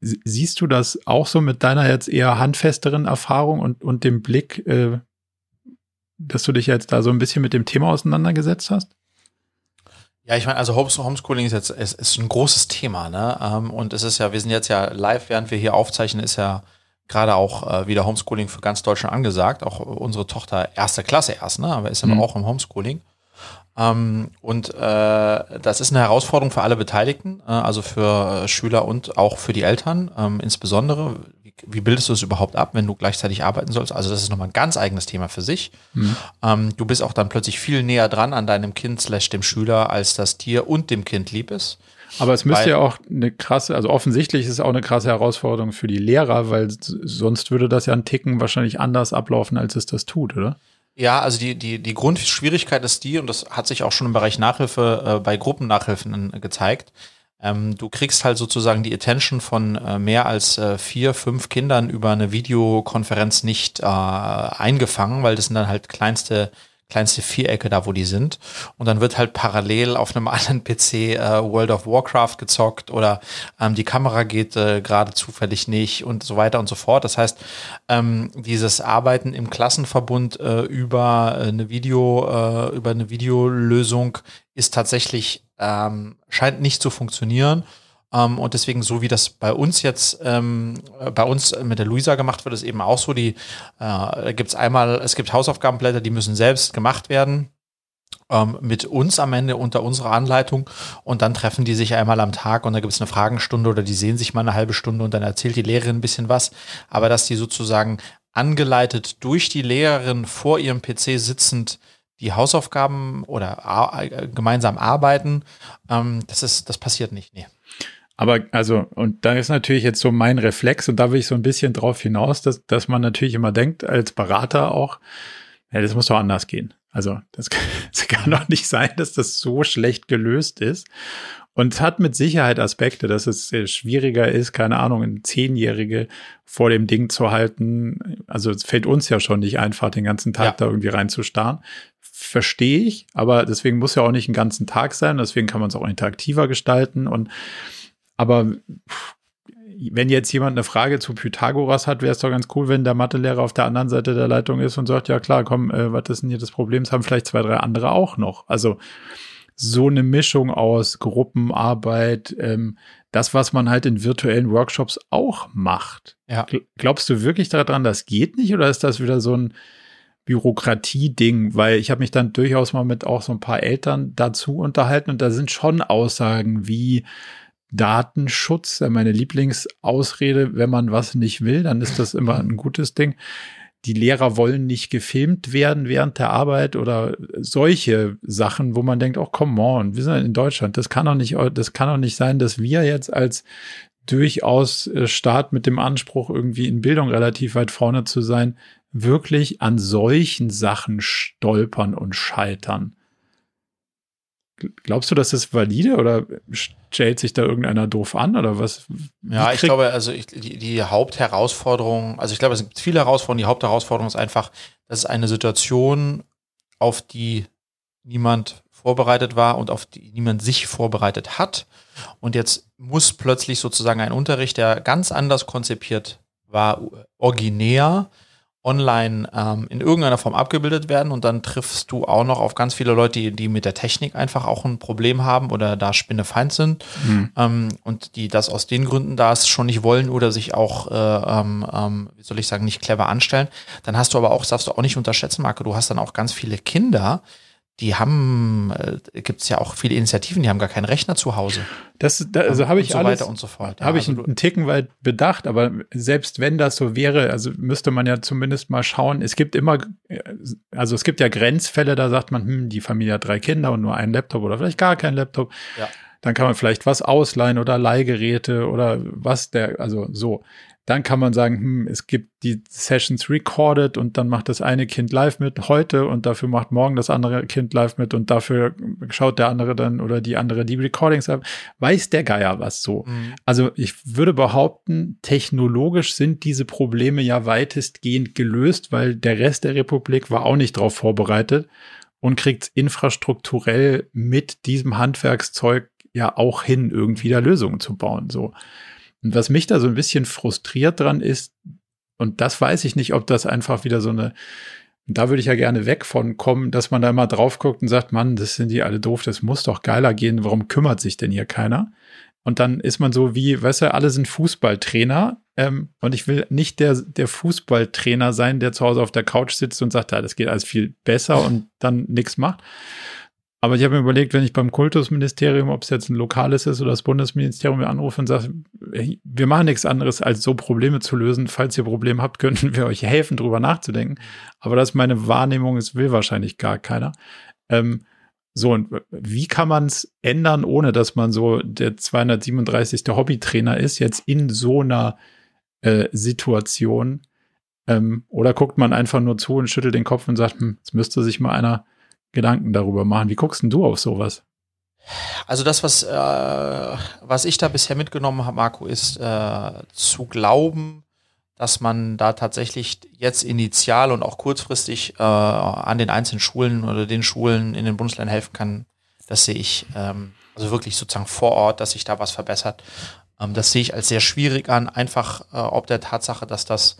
Sie- Siehst du das auch so mit deiner jetzt eher handfesteren Erfahrung und, und dem Blick, äh, dass du dich jetzt da so ein bisschen mit dem Thema auseinandergesetzt hast? Ja, ich meine, also Homes- Homeschooling ist jetzt ist, ist ein großes Thema, ne? Ähm, Und es ist ja, wir sind jetzt ja live, während wir hier aufzeichnen, ist ja gerade auch äh, wieder Homeschooling für ganz Deutschland angesagt. Auch unsere Tochter erste Klasse erst, ne? Aber ist ja Mhm. auch im Homeschooling. Ähm, und äh, das ist eine Herausforderung für alle Beteiligten, äh, also für Schüler und auch für die Eltern. Ähm, insbesondere, wie, bildest du es überhaupt ab, wenn du gleichzeitig arbeiten sollst? Also das ist nochmal ein ganz eigenes Thema für sich. Ähm, du bist auch dann plötzlich viel näher dran an deinem Kind slash dem Schüler, als das dir und dem Kind lieb ist. Aber es müsste Weil- ja auch eine krasse, also offensichtlich ist es auch eine krasse Herausforderung für die Lehrer, weil sonst würde das ja ein Ticken wahrscheinlich anders ablaufen, als es das tut, oder? Ja, also die, die, die Grundschwierigkeit ist die, und das hat sich auch schon im Bereich Nachhilfe äh, bei Gruppennachhilfen äh, gezeigt. Ähm, du kriegst halt sozusagen die Attention von äh, mehr als äh, vier, fünf Kindern über eine Videokonferenz nicht äh, eingefangen, weil das sind dann halt kleinste, kleinste Vierecke da, wo die sind. Und dann wird halt parallel auf einem anderen PC äh, World of Warcraft gezockt oder ähm, die Kamera geht äh, gerade zufällig nicht und so weiter und so fort. Das heißt, ähm, dieses Arbeiten im Klassenverbund äh, über eine Video, äh, über eine Videolösung ist tatsächlich, ähm, scheint nicht zu funktionieren. Ähm, und deswegen, so wie das bei uns jetzt, ähm, bei uns mit der Luisa gemacht wird, ist eben auch so, die äh, gibt es einmal, es gibt Hausaufgabenblätter, die müssen selbst gemacht werden. Ähm, mit uns am Ende unter unserer Anleitung und dann treffen die sich einmal am Tag und da gibt es eine Fragenstunde oder die sehen sich mal eine halbe Stunde und dann erzählt die Lehrerin ein bisschen was. Aber dass die sozusagen angeleitet durch die Lehrerin vor ihrem PC sitzend die Hausaufgaben oder äh, gemeinsam arbeiten, ähm, das ist, das passiert nicht. Nee. Aber also, und da ist natürlich jetzt so mein Reflex, und da will ich so ein bisschen drauf hinaus, dass, dass man natürlich immer denkt, als Berater auch, ja, das muss doch anders gehen. Also, das, das kann doch nicht sein, dass das so schlecht gelöst ist. Und es hat mit Sicherheit Aspekte, dass es schwieriger ist, keine Ahnung, ein Zehnjährige vor dem Ding zu halten. Also es fällt uns ja schon nicht einfach, den ganzen Tag ja. da irgendwie reinzustarren. Verstehe ich, aber deswegen muss ja auch nicht einen ganzen Tag sein. Deswegen kann man es auch interaktiver gestalten. Und aber wenn jetzt jemand eine Frage zu Pythagoras hat, wäre es doch ganz cool, wenn der Mathelehrer auf der anderen Seite der Leitung ist und sagt, ja klar, komm, äh, was ist denn hier das Problem? Das haben vielleicht zwei, drei andere auch noch. Also so eine Mischung aus Gruppenarbeit, ähm, das, was man halt in virtuellen Workshops auch macht. Ja. Glaubst du wirklich daran, das geht nicht? Oder ist das wieder so ein Bürokratie-Ding? Weil ich habe mich dann durchaus mal mit auch so ein paar Eltern dazu unterhalten und da sind schon Aussagen wie, Datenschutz, meine Lieblingsausrede, wenn man was nicht will, dann ist das immer ein gutes Ding. Die Lehrer wollen nicht gefilmt werden während der Arbeit oder solche Sachen, wo man denkt, oh, come on, wir sind in Deutschland. Das kann doch nicht, das kann doch nicht sein, dass wir jetzt als durchaus äh, Staat mit dem Anspruch, irgendwie in Bildung relativ weit vorne zu sein, wirklich an solchen Sachen stolpern und scheitern. Glaubst du, das ist valide oder stellt sich da irgendeiner doof an oder was? Ja, ich glaube, also ich, die, die, Hauptherausforderung, also ich glaube, es gibt viele Herausforderungen. Die Hauptherausforderung ist einfach, dass es eine Situation, auf die niemand vorbereitet war und auf die niemand sich vorbereitet hat. Und jetzt muss plötzlich sozusagen ein Unterricht, der ganz anders konzipiert war, originär online ähm, in irgendeiner Form abgebildet werden und dann triffst du auch noch auf ganz viele Leute, die, die mit der Technik einfach auch ein Problem haben oder da spinnefeind sind mhm. ähm, und die das aus den Gründen da es schon nicht wollen oder sich auch, äh, ähm, ähm, wie soll ich sagen, nicht clever anstellen. Dann hast du aber auch, das darfst du auch nicht unterschätzen, Marco, du hast dann auch ganz viele Kinder, die haben, äh, gibt es ja auch viele Initiativen, die haben gar keinen Rechner zu Hause. Das, da, also habe ich so alles, weiter und so fort. Ja, habe ich also einen Ticken weit bedacht, aber selbst wenn das so wäre, also müsste man ja zumindest mal schauen. Es gibt immer, also es gibt ja Grenzfälle, da sagt man, hm, die Familie hat drei Kinder und nur einen Laptop oder vielleicht gar keinen Laptop. Ja. Dann kann man vielleicht was ausleihen oder Leihgeräte oder was der, also so. Dann kann man sagen, hm, es gibt die Sessions recorded und dann macht das eine Kind live mit heute und dafür macht morgen das andere Kind live mit und dafür schaut der andere dann oder die andere die Recordings ab. Weiß der Geier was so. Mhm. Also ich würde behaupten, technologisch sind diese Probleme ja weitestgehend gelöst, weil der Rest der Republik war auch nicht darauf vorbereitet und kriegt infrastrukturell mit diesem Handwerkszeug ja auch hin, irgendwie da Lösungen zu bauen. So. Und was mich da so ein bisschen frustriert dran ist, und das weiß ich nicht, ob das einfach wieder so eine, da würde ich ja gerne weg von kommen, dass man da mal drauf guckt und sagt, Mann, das sind die alle doof, das muss doch geiler gehen, warum kümmert sich denn hier keiner? Und dann ist man so wie, weißt du, alle sind Fußballtrainer ähm, und ich will nicht der, der Fußballtrainer sein, der zu Hause auf der Couch sitzt und sagt, ja, das geht alles viel besser und dann nichts macht, aber ich habe mir überlegt, wenn ich beim Kultusministerium, ob es jetzt ein lokales ist oder das Bundesministerium, anrufe und sage, wir machen nichts anderes, als so Probleme zu lösen. Falls ihr Probleme habt, könnten wir euch helfen, drüber nachzudenken. Aber das ist meine Wahrnehmung, es will wahrscheinlich gar keiner. Ähm, so, und wie kann man es ändern, ohne dass man so der 237. Hobbytrainer ist, jetzt in so einer äh, Situation? Ähm, oder guckt man einfach nur zu und schüttelt den Kopf und sagt, hm, jetzt müsste sich mal einer Gedanken darüber machen. Wie guckst denn du auf sowas? Also das, was, äh, was ich da bisher mitgenommen habe, Marco, ist äh, zu glauben, dass man da tatsächlich jetzt initial und auch kurzfristig äh, an den einzelnen Schulen oder den Schulen in den Bundesländern helfen kann, das sehe ich ähm, also wirklich sozusagen vor Ort, dass sich da was verbessert. Ähm, das sehe ich als sehr schwierig an, einfach äh, ob der Tatsache, dass das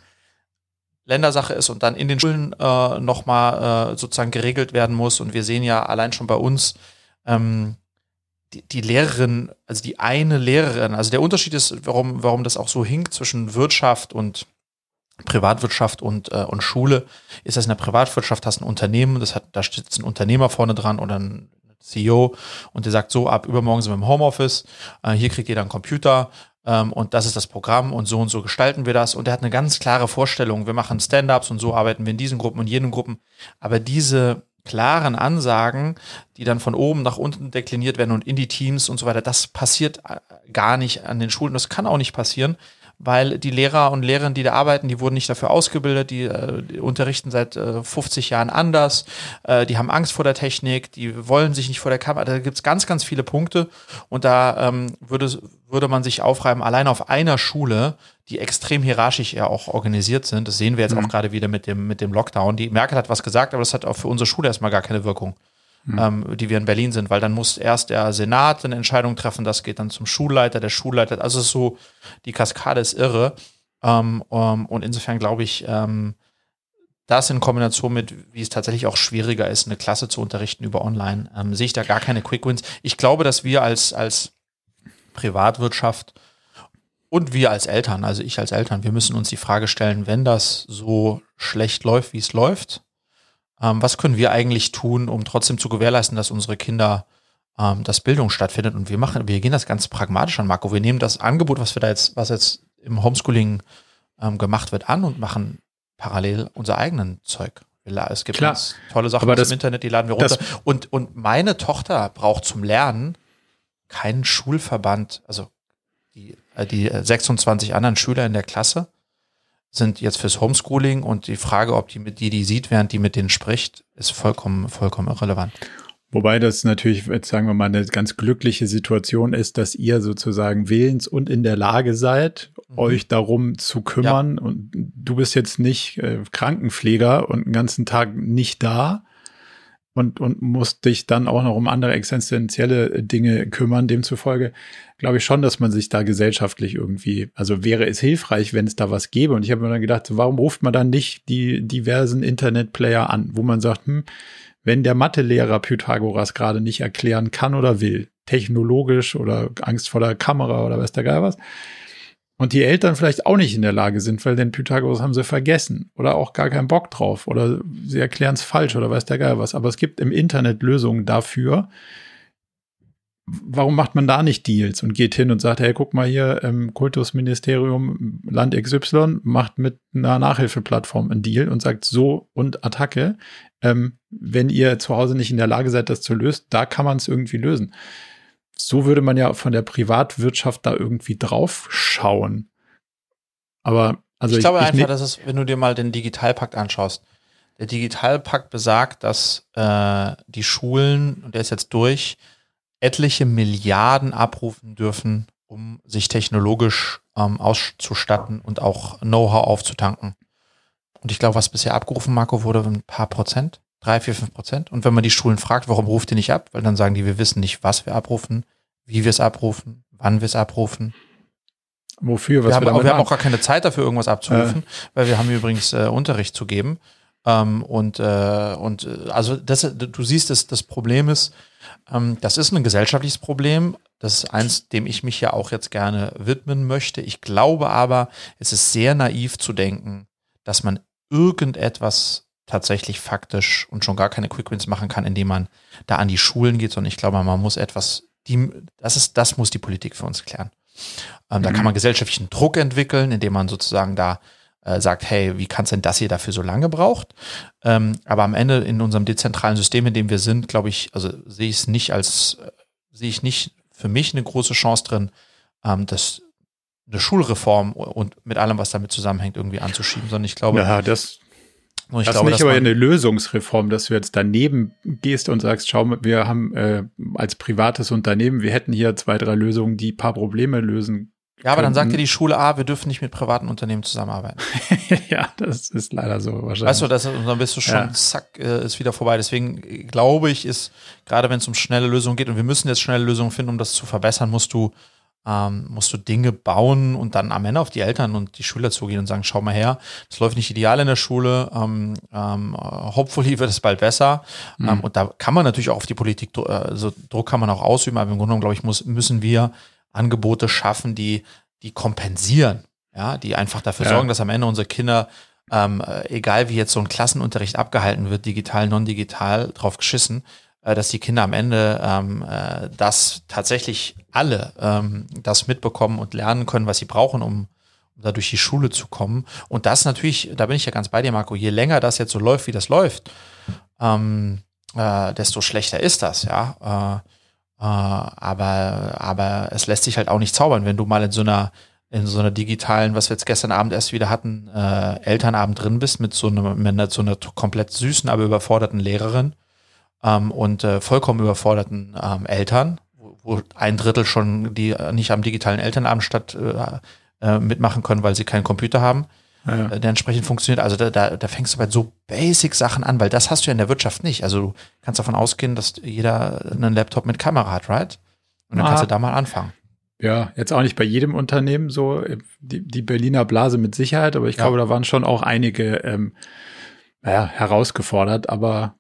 Ländersache ist und dann in den Schulen äh, nochmal äh, sozusagen geregelt werden muss. Und wir sehen ja allein schon bei uns, ähm, die, die Lehrerin, also die eine Lehrerin, also der Unterschied ist, warum, warum das auch so hinkt zwischen Wirtschaft und Privatwirtschaft und, äh, und Schule, ist, dass in der Privatwirtschaft hast du ein Unternehmen, das hat, da sitzt ein Unternehmer vorne dran oder ein CEO und der sagt so, ab übermorgen sind wir im Homeoffice, äh, hier kriegt jeder einen Computer ähm, und das ist das Programm und so und so gestalten wir das. Und er hat eine ganz klare Vorstellung, wir machen Stand-ups und so arbeiten wir in diesen Gruppen und jenen Gruppen, aber diese klaren Ansagen, die dann von oben nach unten dekliniert werden und in die Teams und so weiter, das passiert äh, gar nicht an den Schulen, das kann auch nicht passieren, weil die Lehrer und Lehrerinnen, die da arbeiten, die wurden nicht dafür ausgebildet, die, äh, die unterrichten seit äh, 50 Jahren anders, äh, die haben Angst vor der Technik, die wollen sich nicht vor der Kamera, da gibt's ganz, ganz viele Punkte und da ähm, würde, würde man sich aufreiben, allein auf einer Schule, die extrem hierarchisch ja auch organisiert sind, das sehen wir jetzt mhm. auch gerade wieder mit dem, mit dem Lockdown, die Merkel hat was gesagt, aber das hat auch für unsere Schule erstmal gar keine Wirkung mhm. ähm, die wir in Berlin sind, weil dann muss erst der Senat eine Entscheidung treffen, das geht dann zum Schulleiter, der Schulleiter, also so, die Kaskade ist irre. Ähm, ähm, und insofern glaube ich, ähm, das in Kombination mit, wie es tatsächlich auch schwieriger ist, eine Klasse zu unterrichten über online, ähm, sehe ich da gar keine Quick Wins. Ich glaube, dass wir als, als Privatwirtschaft und wir als Eltern, also ich als Eltern, wir müssen uns die Frage stellen, wenn das so schlecht läuft, wie es läuft, ähm, was können wir eigentlich tun, um trotzdem zu gewährleisten, dass unsere Kinder ähm, dass Bildung stattfindet. Und wir machen, wir gehen das ganz pragmatisch an, Marco. Wir nehmen das Angebot, was wir da jetzt, was jetzt im Homeschooling ähm, gemacht wird, an und machen parallel unser eigenen Zeug. Es gibt Klar, tolle Sachen aus dem Internet, die laden wir runter. Und, und meine Tochter braucht zum Lernen keinen Schulverband, also die, äh, die 26 anderen Schüler in der Klasse sind jetzt fürs Homeschooling und die Frage, ob die mit die, die sieht, während die mit denen spricht, ist vollkommen, vollkommen irrelevant. Wobei das natürlich, jetzt sagen wir mal, eine ganz glückliche Situation ist, dass ihr sozusagen willens und in der Lage seid, mhm. euch darum zu kümmern. Ja. Und du bist jetzt nicht äh, Krankenpfleger und den ganzen Tag nicht da, und, und musst dich dann auch noch um andere existenzielle Dinge kümmern. Demzufolge glaube ich schon, dass man sich da gesellschaftlich irgendwie, also wäre es hilfreich, wenn es da was gäbe. Und ich habe mir dann gedacht, warum ruft man dann nicht die diversen Internetplayer an, wo man sagt, hm, wenn der Mathelehrer Pythagoras gerade nicht erklären kann oder will, technologisch oder Angst vor der Kamera oder weiß der Geil was, und die Eltern vielleicht auch nicht in der Lage sind, weil den Pythagoras haben sie vergessen oder auch gar keinen Bock drauf oder sie erklären es falsch oder weiß der Geil was. Aber es gibt im Internet Lösungen dafür. Warum macht man da nicht Deals und geht hin und sagt, hey, guck mal hier, ähm, Kultusministerium Land XY macht mit einer Nachhilfeplattform einen Deal und sagt so und Attacke. Ähm, wenn ihr zu Hause nicht in der Lage seid, das zu lösen, da kann man es irgendwie lösen so würde man ja von der Privatwirtschaft da irgendwie drauf schauen. Aber also ich glaube ich, ich einfach, dass es, wenn du dir mal den Digitalpakt anschaust, der Digitalpakt besagt, dass äh, die Schulen, und der ist jetzt durch, etliche Milliarden abrufen dürfen, um sich technologisch ähm, auszustatten und auch Know-how aufzutanken. Und ich glaube, was bisher abgerufen, Marco, wurde ein paar Prozent drei, vier, fünf Prozent. Und wenn man die Schulen fragt, warum ruft ihr nicht ab? Weil dann sagen die, wir wissen nicht, was wir abrufen, wie wir es abrufen, wann wir es abrufen. Wofür? Was wir, haben, wir, wir haben auch gar keine Zeit dafür, irgendwas abzurufen, äh. weil wir haben übrigens äh, Unterricht zu geben. Ähm, und äh, und äh, also das, du siehst, dass das Problem ist, ähm, das ist ein gesellschaftliches Problem. Das ist eins, dem ich mich ja auch jetzt gerne widmen möchte. Ich glaube aber, es ist sehr naiv zu denken, dass man irgendetwas tatsächlich faktisch und schon gar keine Quick Wins machen kann, indem man da an die Schulen geht, sondern ich glaube, man muss etwas, die, das ist, das muss die Politik für uns klären. Ähm, mhm. Da kann man gesellschaftlichen Druck entwickeln, indem man sozusagen da äh, sagt, hey, wie kann es denn das hier dafür so lange braucht? Ähm, aber am Ende in unserem dezentralen System, in dem wir sind, glaube ich, also sehe ich es nicht als, äh, sehe ich nicht für mich eine große Chance drin, ähm, das eine Schulreform und mit allem, was damit zusammenhängt, irgendwie anzuschieben, sondern ich glaube, ja, das und ich das glaube, ist nicht aber eine Lösungsreform, dass du jetzt daneben gehst und sagst, schau, wir haben äh, als privates Unternehmen, wir hätten hier zwei, drei Lösungen, die paar Probleme lösen Ja, aber dann sagt dir die Schule, ah, wir dürfen nicht mit privaten Unternehmen zusammenarbeiten. ja, das ist leider so wahrscheinlich. Weißt du, das, und dann bist du schon, ja. zack, äh, ist wieder vorbei. Deswegen glaube ich, ist, gerade wenn es um schnelle Lösungen geht, und wir müssen jetzt schnelle Lösungen finden, um das zu verbessern, musst du, ähm, musst du Dinge bauen und dann am Ende auf die Eltern und die Schüler zugehen und sagen, schau mal her, das läuft nicht ideal in der Schule, ähm, ähm, hopefully wird es bald besser. Mhm. Ähm, und da kann man natürlich auch auf die Politik, also Druck kann man auch ausüben, aber im Grunde genommen, glaube ich, muss, müssen wir Angebote schaffen, die, die kompensieren, ja, die einfach dafür ja. sorgen, dass am Ende unsere Kinder, ähm, äh, egal wie jetzt so ein Klassenunterricht abgehalten wird, digital, non-digital, drauf geschissen, dass die Kinder am Ende ähm, äh, das tatsächlich alle ähm, das mitbekommen und lernen können, was sie brauchen, um, um da durch die Schule zu kommen. Und das natürlich, da bin ich ja ganz bei dir, Marco, je länger das jetzt so läuft, wie das läuft, ähm, äh, desto schlechter ist das, ja. Äh, äh, aber, aber es lässt sich halt auch nicht zaubern, wenn du mal in so einer in so einer digitalen, was wir jetzt gestern Abend erst wieder hatten, äh, Elternabend drin bist mit so einer, mit so einer komplett süßen, aber überforderten Lehrerin ähm, und äh, vollkommen überforderten ähm, Eltern, wo, wo ein Drittel schon die nicht am digitalen Elternabend statt äh, äh, mitmachen können, weil sie keinen Computer haben ja. Äh, der entsprechend funktioniert. Also da, da, da fängst du bei so Basic-Sachen an, weil das hast du ja in der Wirtschaft nicht. Also du kannst davon ausgehen, dass jeder einen Laptop mit Kamera hat, right? Und dann ah. kannst du da mal anfangen. Ja, jetzt auch nicht bei jedem Unternehmen so, die, die Berliner Blase mit Sicherheit, aber ich ja. glaube, da waren schon auch einige ähm, naja, herausgefordert, aber ja,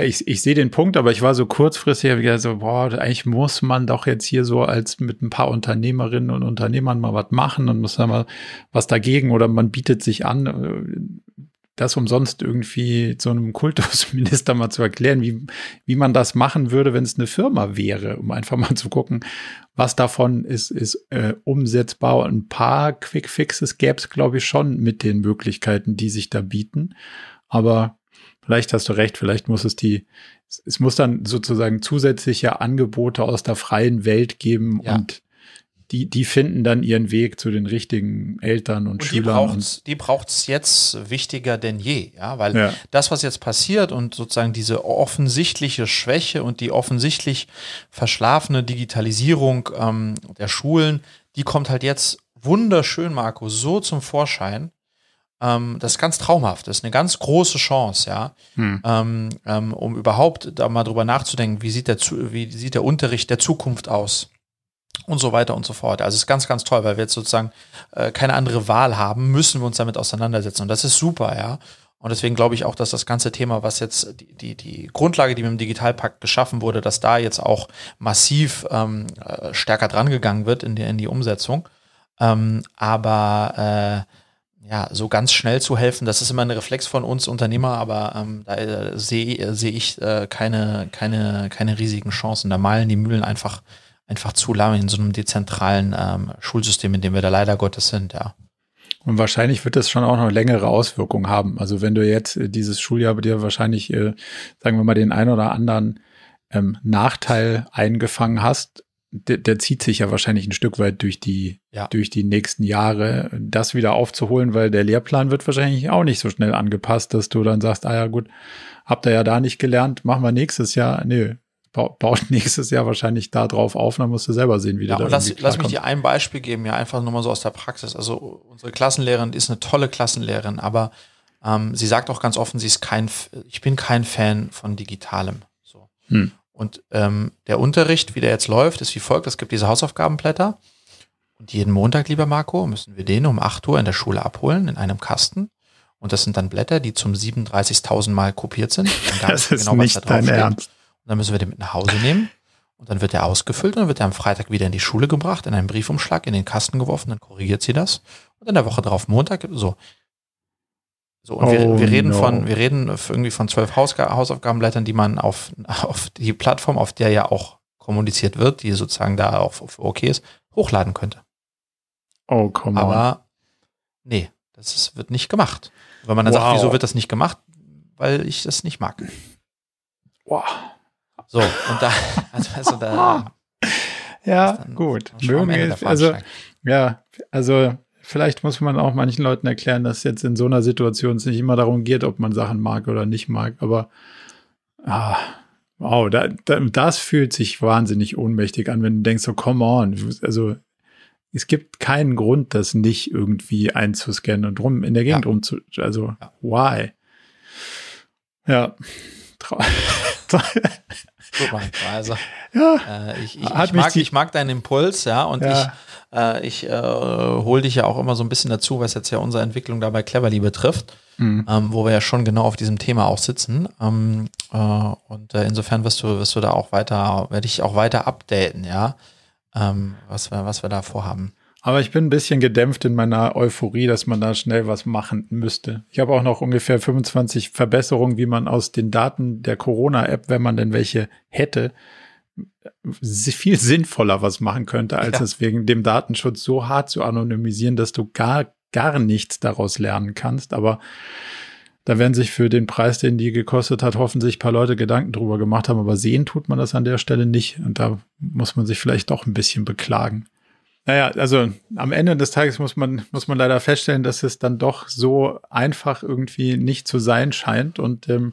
ich, ich sehe den Punkt, aber ich war so kurzfristig wieder so, boah, eigentlich muss man doch jetzt hier so als mit ein paar Unternehmerinnen und Unternehmern mal was machen und muss da mal was dagegen oder man bietet sich an, äh, das umsonst irgendwie zu einem Kultusminister mal zu erklären, wie, wie man das machen würde, wenn es eine Firma wäre, um einfach mal zu gucken, was davon ist, ist äh, umsetzbar. Ein paar Quick Fixes gäbe es, glaube ich, schon mit den Möglichkeiten, die sich da bieten. Aber Vielleicht hast du recht, vielleicht muss es die, es muss dann sozusagen zusätzliche Angebote aus der freien Welt geben ja. und die, die finden dann ihren Weg zu den richtigen Eltern und, und Schülern. Die braucht es jetzt wichtiger denn je, ja, weil ja. das, was jetzt passiert und sozusagen diese offensichtliche Schwäche und die offensichtlich verschlafene Digitalisierung ähm, der Schulen, die kommt halt jetzt wunderschön, Marco, so zum Vorschein, ähm, das ist ganz traumhaft. Das ist eine ganz große Chance, ja, hm. ähm, ähm, um überhaupt da mal drüber nachzudenken, wie sieht der, wie sieht der Unterricht der Zukunft aus und so weiter und so fort. Also es ist ganz, ganz toll, weil wir jetzt sozusagen äh, keine andere Wahl haben, müssen wir uns damit auseinandersetzen und das ist super, ja. Und deswegen glaube ich auch, dass das ganze Thema, was jetzt die, die, die Grundlage, die mit dem Digitalpakt geschaffen wurde, dass da jetzt auch massiv ähm, äh, stärker drangegangen wird in die, in die Umsetzung. Ähm, aber äh, ja, so ganz schnell zu helfen, das ist immer ein Reflex von uns Unternehmer, aber ähm, da äh, sehe seh ich äh, keine, keine, keine riesigen Chancen. Da malen die Mühlen einfach, einfach zu lange in so einem dezentralen ähm, Schulsystem, in dem wir da leider Gottes sind, ja. Und wahrscheinlich wird das schon auch noch längere Auswirkungen haben. Also wenn du jetzt äh, dieses Schuljahr bei dir wahrscheinlich, äh, sagen wir mal, den ein oder anderen ähm, Nachteil eingefangen hast, der, der zieht sich ja wahrscheinlich ein Stück weit durch die, ja. durch die nächsten Jahre, das wieder aufzuholen, weil der Lehrplan wird wahrscheinlich auch nicht so schnell angepasst, dass du dann sagst, ah ja gut, habt ihr ja da nicht gelernt, machen wir nächstes Jahr. Nee, baut nächstes Jahr wahrscheinlich da drauf auf, dann musst du selber sehen, wie ja, du da lass, lass mich dir ein Beispiel geben, ja, einfach nur mal so aus der Praxis. Also unsere Klassenlehrerin ist eine tolle Klassenlehrerin, aber ähm, sie sagt auch ganz offen, sie ist kein, ich bin kein Fan von Digitalem. So. Hm. Und ähm, der Unterricht, wie der jetzt läuft, ist wie folgt. Es gibt diese Hausaufgabenblätter. Und jeden Montag, lieber Marco, müssen wir den um 8 Uhr in der Schule abholen, in einem Kasten. Und das sind dann Blätter, die zum 37.000 Mal kopiert sind. das ist genau, nicht dein Ernst. Und dann müssen wir den mit nach Hause nehmen. Und dann wird er ausgefüllt und dann wird er am Freitag wieder in die Schule gebracht, in einen Briefumschlag, in den Kasten geworfen, dann korrigiert sie das. Und in der Woche drauf, Montag, so. So, und oh, wir, wir reden no. von, wir reden irgendwie von zwölf Hausaufgabenblättern, die man auf, auf die Plattform, auf der ja auch kommuniziert wird, die sozusagen da auch okay ist, hochladen könnte. Oh, komm. Aber nee, das ist, wird nicht gemacht. Wenn man dann wow. sagt, wieso wird das nicht gemacht? Weil ich das nicht mag. Wow. So, und da, also, also da. ja, gut. Mögen also, ja, also vielleicht muss man auch manchen Leuten erklären, dass jetzt in so einer Situation es nicht immer darum geht, ob man Sachen mag oder nicht mag. Aber ah, wow, da, da, das fühlt sich wahnsinnig ohnmächtig an, wenn du denkst, so, come on. Also es gibt keinen Grund, das nicht irgendwie einzuscannen und rum in der Gegend ja. rumzu, also ja. why? Ja. Guck mal, also ja, äh, ich, ich, ich, mag, ich mag deinen Impuls, ja, und ja. ich, äh, ich äh, hole dich ja auch immer so ein bisschen dazu, was jetzt ja unsere Entwicklung dabei Cleverly betrifft, mhm. ähm, wo wir ja schon genau auf diesem Thema auch sitzen. Ähm, äh, und äh, insofern wirst du, wirst du da auch weiter, werde ich auch weiter updaten, ja, ähm, was wir, was wir da vorhaben. Aber ich bin ein bisschen gedämpft in meiner Euphorie, dass man da schnell was machen müsste. Ich habe auch noch ungefähr 25 Verbesserungen, wie man aus den Daten der Corona-App, wenn man denn welche hätte, viel sinnvoller was machen könnte, als ja. es wegen dem Datenschutz so hart zu anonymisieren, dass du gar, gar nichts daraus lernen kannst. Aber da werden sich für den Preis, den die gekostet hat, hoffentlich ein paar Leute Gedanken drüber gemacht haben. Aber sehen tut man das an der Stelle nicht. Und da muss man sich vielleicht doch ein bisschen beklagen. Naja, also am Ende des Tages muss man, muss man leider feststellen, dass es dann doch so einfach irgendwie nicht zu sein scheint. Und ähm,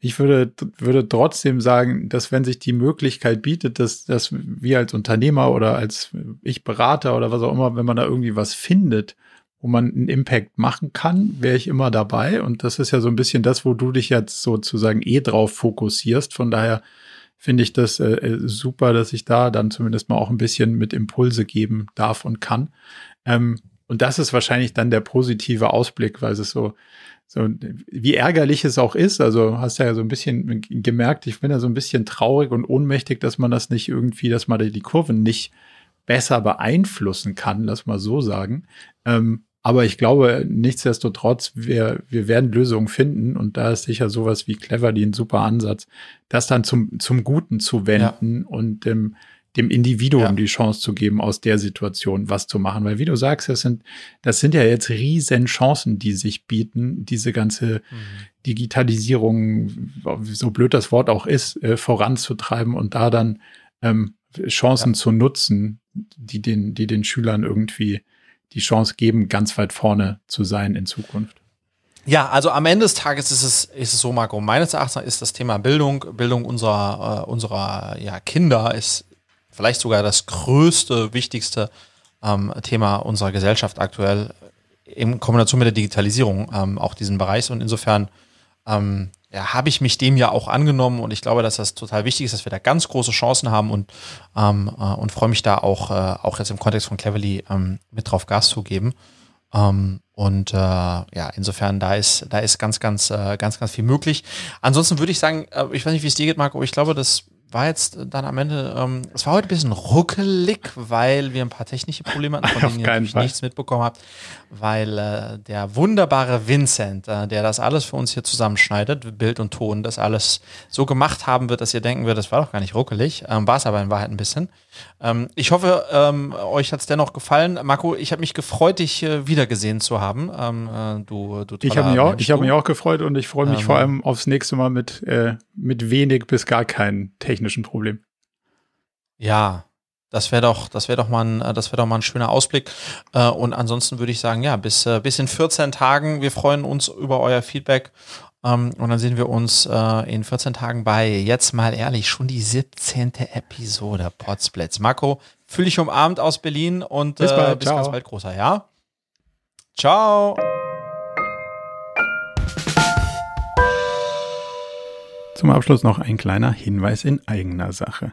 ich würde, würde trotzdem sagen, dass wenn sich die Möglichkeit bietet, dass, dass wir als Unternehmer oder als ich Berater oder was auch immer, wenn man da irgendwie was findet, wo man einen Impact machen kann, wäre ich immer dabei. Und das ist ja so ein bisschen das, wo du dich jetzt sozusagen eh drauf fokussierst. Von daher finde ich das äh, äh, super, dass ich da dann zumindest mal auch ein bisschen mit Impulse geben darf und kann. Ähm, und das ist wahrscheinlich dann der positive Ausblick, weil es so, so, wie ärgerlich es auch ist. Also hast ja so ein bisschen gemerkt, ich bin ja so ein bisschen traurig und ohnmächtig, dass man das nicht irgendwie, dass man die Kurven nicht besser beeinflussen kann, lass mal so sagen. Ähm, aber ich glaube, nichtsdestotrotz, wir, wir werden Lösungen finden und da ist sicher sowas wie Cleverly ein super Ansatz, das dann zum, zum Guten zu wenden ja. und dem, dem Individuum ja. die Chance zu geben, aus der Situation was zu machen. Weil wie du sagst, das sind, das sind ja jetzt riesen Chancen, die sich bieten, diese ganze mhm. Digitalisierung, so blöd das Wort auch ist, äh, voranzutreiben und da dann ähm, Chancen ja. zu nutzen, die den, die den Schülern irgendwie die Chance geben, ganz weit vorne zu sein in Zukunft. Ja, also am Ende des Tages ist es, ist es so, Marco, meines Erachtens ist das Thema Bildung, Bildung unserer, äh, unserer ja, Kinder ist vielleicht sogar das größte, wichtigste ähm, Thema unserer Gesellschaft aktuell in Kombination mit der Digitalisierung ähm, auch diesen Bereich. Und insofern ähm, ja, habe ich mich dem ja auch angenommen und ich glaube, dass das total wichtig ist, dass wir da ganz große Chancen haben und, ähm, äh, und freue mich da auch, äh, auch jetzt im Kontext von Cleverly ähm, mit drauf Gas zu geben. Ähm, und äh, ja, insofern, da ist, da ist ganz, ganz, äh, ganz, ganz viel möglich. Ansonsten würde ich sagen, äh, ich weiß nicht, wie es dir geht, Marco, ich glaube, das war jetzt dann am Ende, ähm, es war heute ein bisschen ruckelig, weil wir ein paar technische Probleme hatten, von denen ihr natürlich Fall. nichts mitbekommen habt, weil äh, der wunderbare Vincent, äh, der das alles für uns hier zusammenschneidet, Bild und Ton, das alles so gemacht haben wird, dass ihr denken würdet, das war doch gar nicht ruckelig, ähm, war es aber in Wahrheit ein bisschen. Ähm, ich hoffe, ähm, euch hat es dennoch gefallen. Marco, ich habe mich gefreut, dich äh, wiedergesehen zu haben. Ähm, äh, du, du ich habe mich, auch, ich hab mich auch gefreut und ich freue mich vor allem aufs nächste Mal mit, äh, mit wenig bis gar keinen technischen technischen Problem. Ja, das wäre doch, das wäre doch mal ein, das wäre doch mal ein schöner Ausblick. Äh, und ansonsten würde ich sagen, ja, bis, äh, bis in 14 Tagen. Wir freuen uns über euer Feedback. Ähm, und dann sehen wir uns äh, in 14 Tagen bei, jetzt mal ehrlich, schon die 17. Episode Podsplits. Marco, fühl dich umarmt aus Berlin und bis, bald, bis ganz bald, großer, ja? Ciao. Zum Abschluss noch ein kleiner Hinweis in eigener Sache.